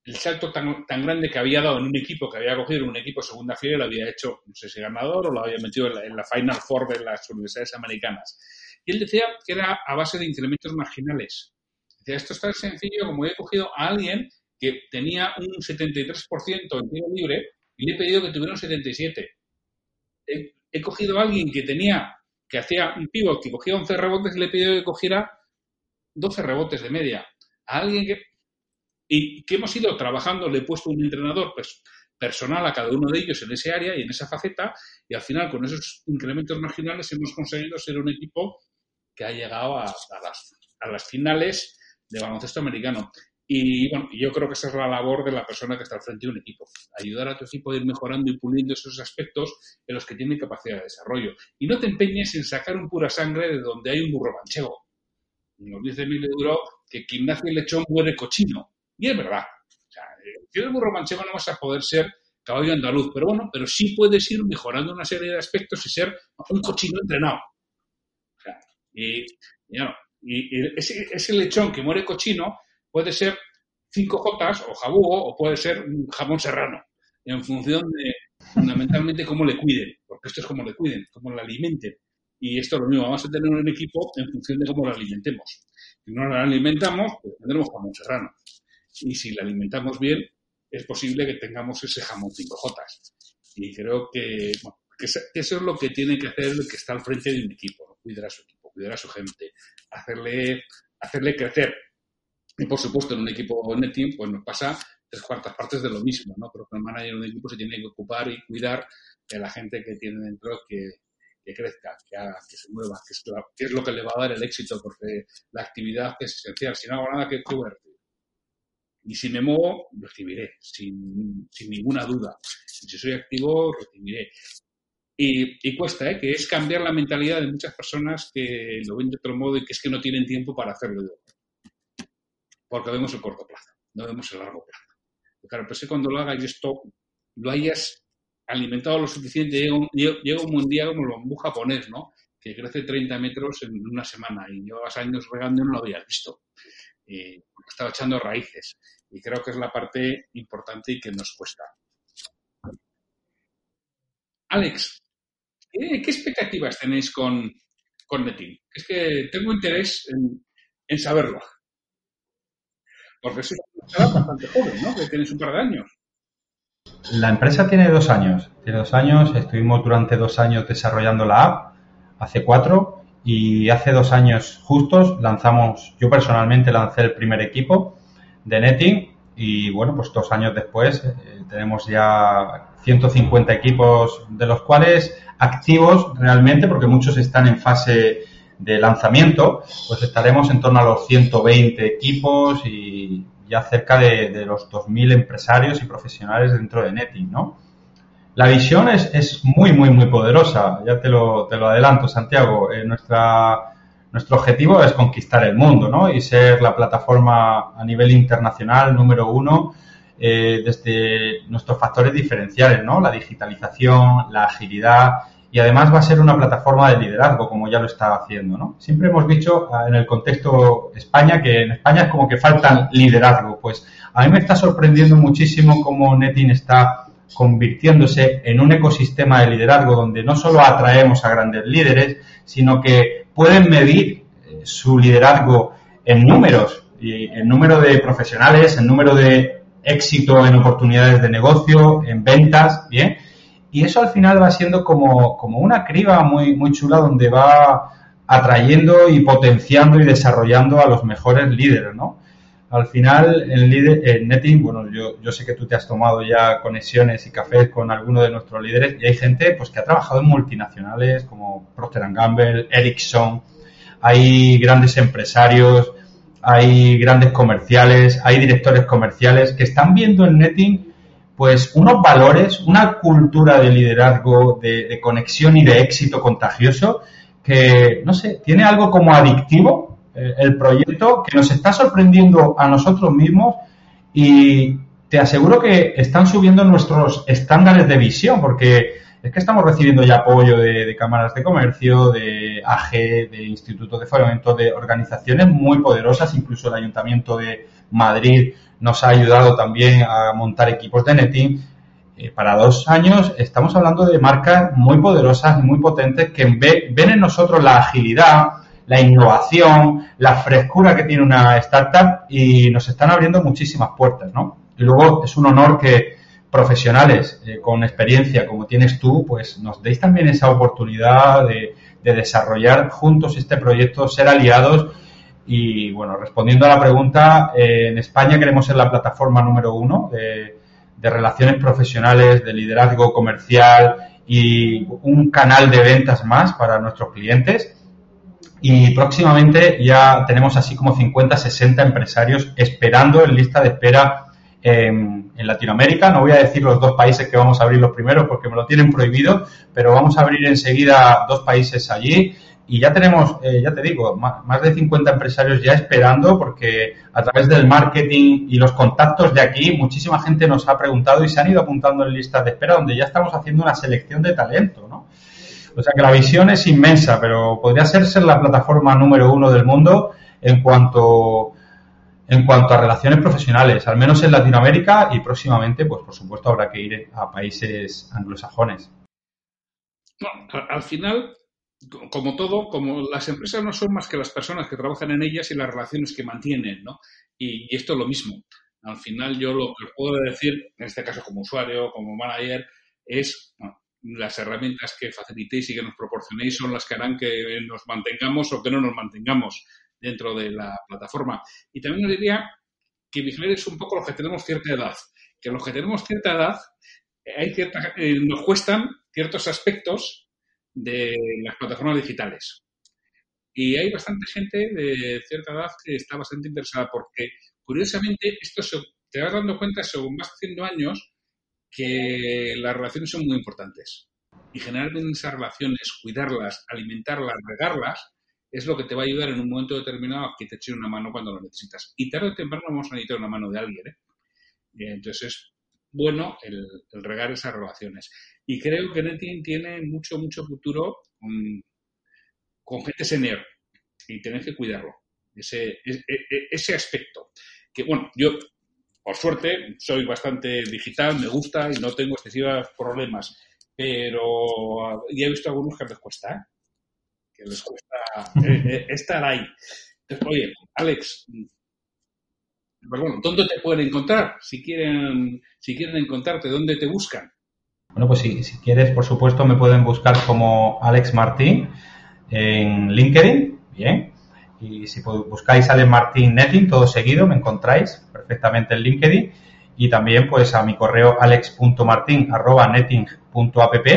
el salto tan, tan, grande que había dado en un equipo que había cogido un equipo segunda fila lo había hecho, no sé si ganador o lo había metido en la, Final Four de las universidades americanas. Y él decía que era a base de incrementos marginales. Decía, esto es tan sencillo como he cogido a alguien que tenía un 73% en tiro libre y le he pedido que tuviera un 77%. He, he cogido a alguien que tenía, que hacía un pivot, que cogía 11 rebotes y le he pedido que cogiera 12 rebotes de media. A alguien que... Y que hemos ido trabajando, le he puesto un entrenador pues, personal a cada uno de ellos en ese área y en esa faceta, y al final con esos incrementos marginales hemos conseguido ser un equipo que ha llegado a, las, a las finales de baloncesto americano. Y bueno, yo creo que esa es la labor de la persona que está al frente de un equipo. Ayudar a tu equipo a ir mejorando y puliendo esos aspectos en los que tiene capacidad de desarrollo. Y no te empeñes en sacar un pura sangre de donde hay un burro manchego nos dice Emilio Duro que quien nace lechón muere cochino. Y es verdad. O sea, si eres burro manchego no vas a poder ser caballo andaluz, pero bueno, pero sí puedes ir mejorando una serie de aspectos y ser un cochino entrenado. O sea, y, y, ese, lechón que muere cochino puede ser cinco jotas o jabugo o puede ser un jamón serrano, en función de fundamentalmente cómo le cuiden, porque esto es como le cuiden, cómo le alimenten. Y esto es lo mismo, vamos a tener un equipo en función de cómo lo alimentemos. Si no lo alimentamos, pues tendremos jamón serrano. Y si lo alimentamos bien, es posible que tengamos ese jamón 5J. Y creo que eso es lo que tiene que hacer el que está al frente de un equipo, cuidar a su equipo, cuidar a su gente, hacerle, hacerle crecer. Y por supuesto, en un equipo netting, pues nos pasa tres cuartas partes de lo mismo, ¿no? Pero el manager de un equipo se tiene que ocupar y cuidar de la gente que tiene dentro que, que crezca, que haga, que se mueva, que es, lo que le va a dar el éxito, porque la actividad es esencial. Si no hago nada, ¿qué, voy a recibir? Y si me muevo, recibiré, sin, sin ninguna duda. Si soy activo, recibiré. Y, y, cuesta, ¿eh? que es cambiar la mentalidad de muchas personas que lo ven de otro modo y que es que no tienen tiempo para hacerlo de Porque vemos el corto plazo, no vemos el largo plazo. Claro, pero si cuando lo hagas esto, lo hayas alimentado lo suficiente, llega un, día como el bambú japonés, ¿no? Que crece 30 metros en una semana y llevas años regando y no lo habías visto. estaba echando raíces. Y creo que es la parte importante y que nos cuesta. Alex, ¿qué, expectativas tenéis con, con? Es que tengo interés en saberlo. Porque sois bastante joven, ¿no? Que tienes un par de años. La empresa tiene dos años. Tiene dos años. Estuvimos durante dos años desarrollando la app, hace cuatro, y hace dos años justos lanzamos, yo personalmente lancé el primer equipo de netting y bueno, pues dos años después eh, tenemos ya 150 equipos de los cuales activos realmente, porque muchos están en fase de lanzamiento, pues estaremos en torno a los 120 equipos y ya cerca de, los 2.000 empresarios y profesionales dentro de Netting, ¿no? La visión es, es, muy, muy, muy poderosa. Ya te lo, te lo adelanto, Santiago. Eh, nuestra, nuestro objetivo es conquistar el mundo, ¿no? Y ser la plataforma a nivel internacional número uno eh, desde nuestros factores diferenciales, ¿no? La digitalización, la agilidad y además va a ser una plataforma de liderazgo, como ya lo está haciendo, ¿no? Siempre hemos dicho ah, en el contexto España que en España es como que falta liderazgo. Pues a mí me está sorprendiendo muchísimo cómo Netin está convirtiéndose en un ecosistema de liderazgo donde no solo atraemos a grandes líderes, sino que pueden medir eh, su liderazgo en números, y en número de profesionales, en número de éxito en oportunidades de negocio, en ventas, ¿bien? Y eso al final va siendo como, como una criba muy, muy chula donde va atrayendo y potenciando y desarrollando a los mejores líderes, ¿no? Al final, en, líder, en Netting, bueno, yo, yo sé que tú te has tomado ya conexiones y cafés con algunos de nuestros líderes y hay gente pues que ha trabajado en multinacionales como Procter Gamble, Ericsson, hay grandes empresarios, hay grandes comerciales, hay directores comerciales que están viendo en Netting pues unos valores, una cultura de liderazgo, de, de conexión y de éxito contagioso que, no sé, tiene algo como adictivo eh, el proyecto que nos está sorprendiendo a nosotros mismos y te aseguro que están subiendo nuestros estándares de visión porque es que estamos recibiendo ya apoyo de, cámaras de comercio, de AG, de institutos de fomento, de organizaciones muy poderosas, incluso el Ayuntamiento de Madrid nos ha ayudado también a montar equipos de netting. Eh, para dos años estamos hablando de marcas muy poderosas y muy potentes que ven en nosotros la agilidad, la innovación, la frescura que tiene una startup y nos están abriendo muchísimas puertas, ¿no? Y luego es un honor que profesionales eh, con experiencia como tienes tú, pues nos deis también esa oportunidad de, desarrollar juntos este proyecto, ser aliados y bueno, respondiendo a la pregunta, eh, en España queremos ser la plataforma número uno de, relaciones profesionales, de liderazgo comercial y un canal de ventas más para nuestros clientes y próximamente ya tenemos así como 50, 60 empresarios esperando en lista de espera en, Latinoamérica. No voy a decir los dos países que vamos a abrir los primeros porque me lo tienen prohibido, pero vamos a abrir enseguida dos países allí. Y ya tenemos, eh, ya te digo, más de 50 empresarios ya esperando porque a través del marketing y los contactos de aquí, muchísima gente nos ha preguntado y se han ido apuntando en listas de espera donde ya estamos haciendo una selección de talento, ¿no? O sea que la visión es inmensa, pero podría ser, ser la plataforma número uno del mundo en cuanto, en cuanto a relaciones profesionales, al menos en Latinoamérica y próximamente, pues por supuesto, habrá que ir a países anglosajones. Al final, como todo, como las empresas no son más que las personas que trabajan en ellas y las relaciones que mantienen, ¿no? Y, esto es lo mismo. Al final, yo lo que puedo decir, en este caso como usuario, como manager, es las herramientas que facilitéis y que nos proporcionéis son las que harán que nos mantengamos o que no nos mantengamos dentro de la plataforma. Y también os diría que vigiléis un poco los que tenemos cierta edad, que los que tenemos cierta edad hay eh, nos cuestan ciertos aspectos de las plataformas digitales. Y hay bastante gente de cierta edad que está bastante interesada porque, curiosamente, esto se, te vas dando cuenta según vas haciendo años que las relaciones son muy importantes. Y generar esas relaciones, cuidarlas, alimentarlas, regarlas, es lo que te va a ayudar en un momento determinado a que te echen una mano cuando lo necesitas. Y tarde o temprano vamos a necesitar una mano de alguien. ¿eh? Entonces es bueno el, regar esas relaciones. Y creo que Netting tiene mucho, mucho futuro con, con gente senior. Y tenéis que cuidarlo. Ese, ese, e, ese aspecto. Que bueno, yo por suerte, soy bastante digital, me gusta y no tengo excesivos problemas. Pero ya he visto algunos que les cuesta, ¿eh? que les cuesta eh, eh, estar ahí. Oye, Alex, bueno, ¿dónde te pueden encontrar? Si quieren, si quieren encontrarte, ¿dónde te buscan? Bueno, pues si, quieres, por supuesto, me pueden buscar como Alex Martín en LinkedIn, bien. Y si buscáis Alex Martín Netting, todo seguido, me encontráis perfectamente en LinkedIn. Y también, pues, a mi correo alex.martin.netting.app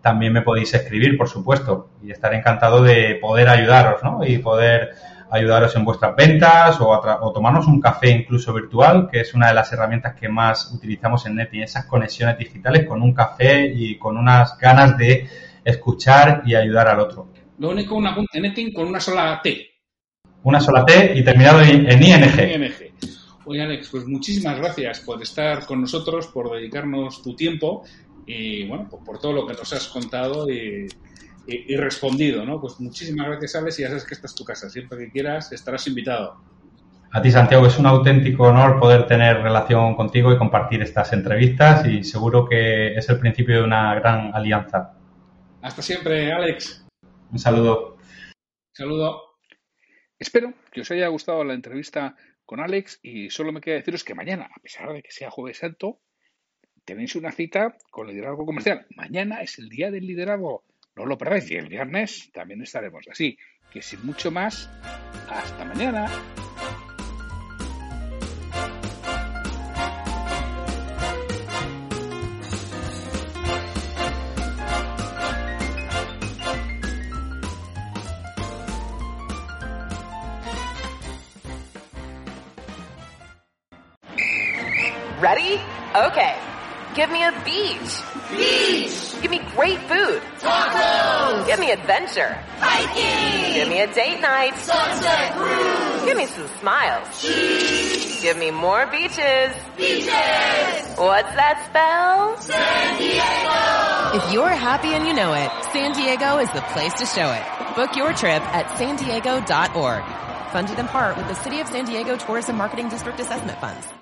también me podéis escribir, por supuesto. Y estaré encantado de poder ayudaros, ¿no? Y poder ayudaros en vuestras ventas o, o, tomarnos un café incluso virtual, que es una de las herramientas que más utilizamos en Netting, esas conexiones digitales con un café y con unas ganas de escuchar y ayudar al otro. Lo único, una, Netting con una sola T, una sola T y terminado en ING. Oye, Alex, pues muchísimas gracias por estar con nosotros, por dedicarnos tu tiempo y, bueno, por, todo lo que nos has contado y, respondido, ¿no? Pues muchísimas gracias, Alex, y ya sabes que esta es tu casa. Siempre que quieras estarás invitado. A ti, Santiago, es un auténtico honor poder tener relación contigo y compartir estas entrevistas y seguro que es el principio de una gran alianza. Hasta siempre, Alex. Un saludo. saludo. Espero que os haya gustado la entrevista con Alex y solo me queda deciros que mañana, a pesar de que sea jueves santo, tenéis una cita con liderazgo comercial. Mañana es el día del liderazgo. No lo perdáis. Y el viernes también estaremos. Así que sin mucho más, hasta mañana. Ready? Okay. Give me a beach. Beach. Give me great food. Tacos. Give me adventure. Hiking. Give me a date night. Sunset cruise. Give me some smiles. Cheese. Give me more beaches. Beaches. What's that spell? San Diego. If you're happy and you know it, San Diego is the place to show it. Book your trip at san diego.org. Funded in part with the City of San Diego Tourism Marketing District Assessment Funds.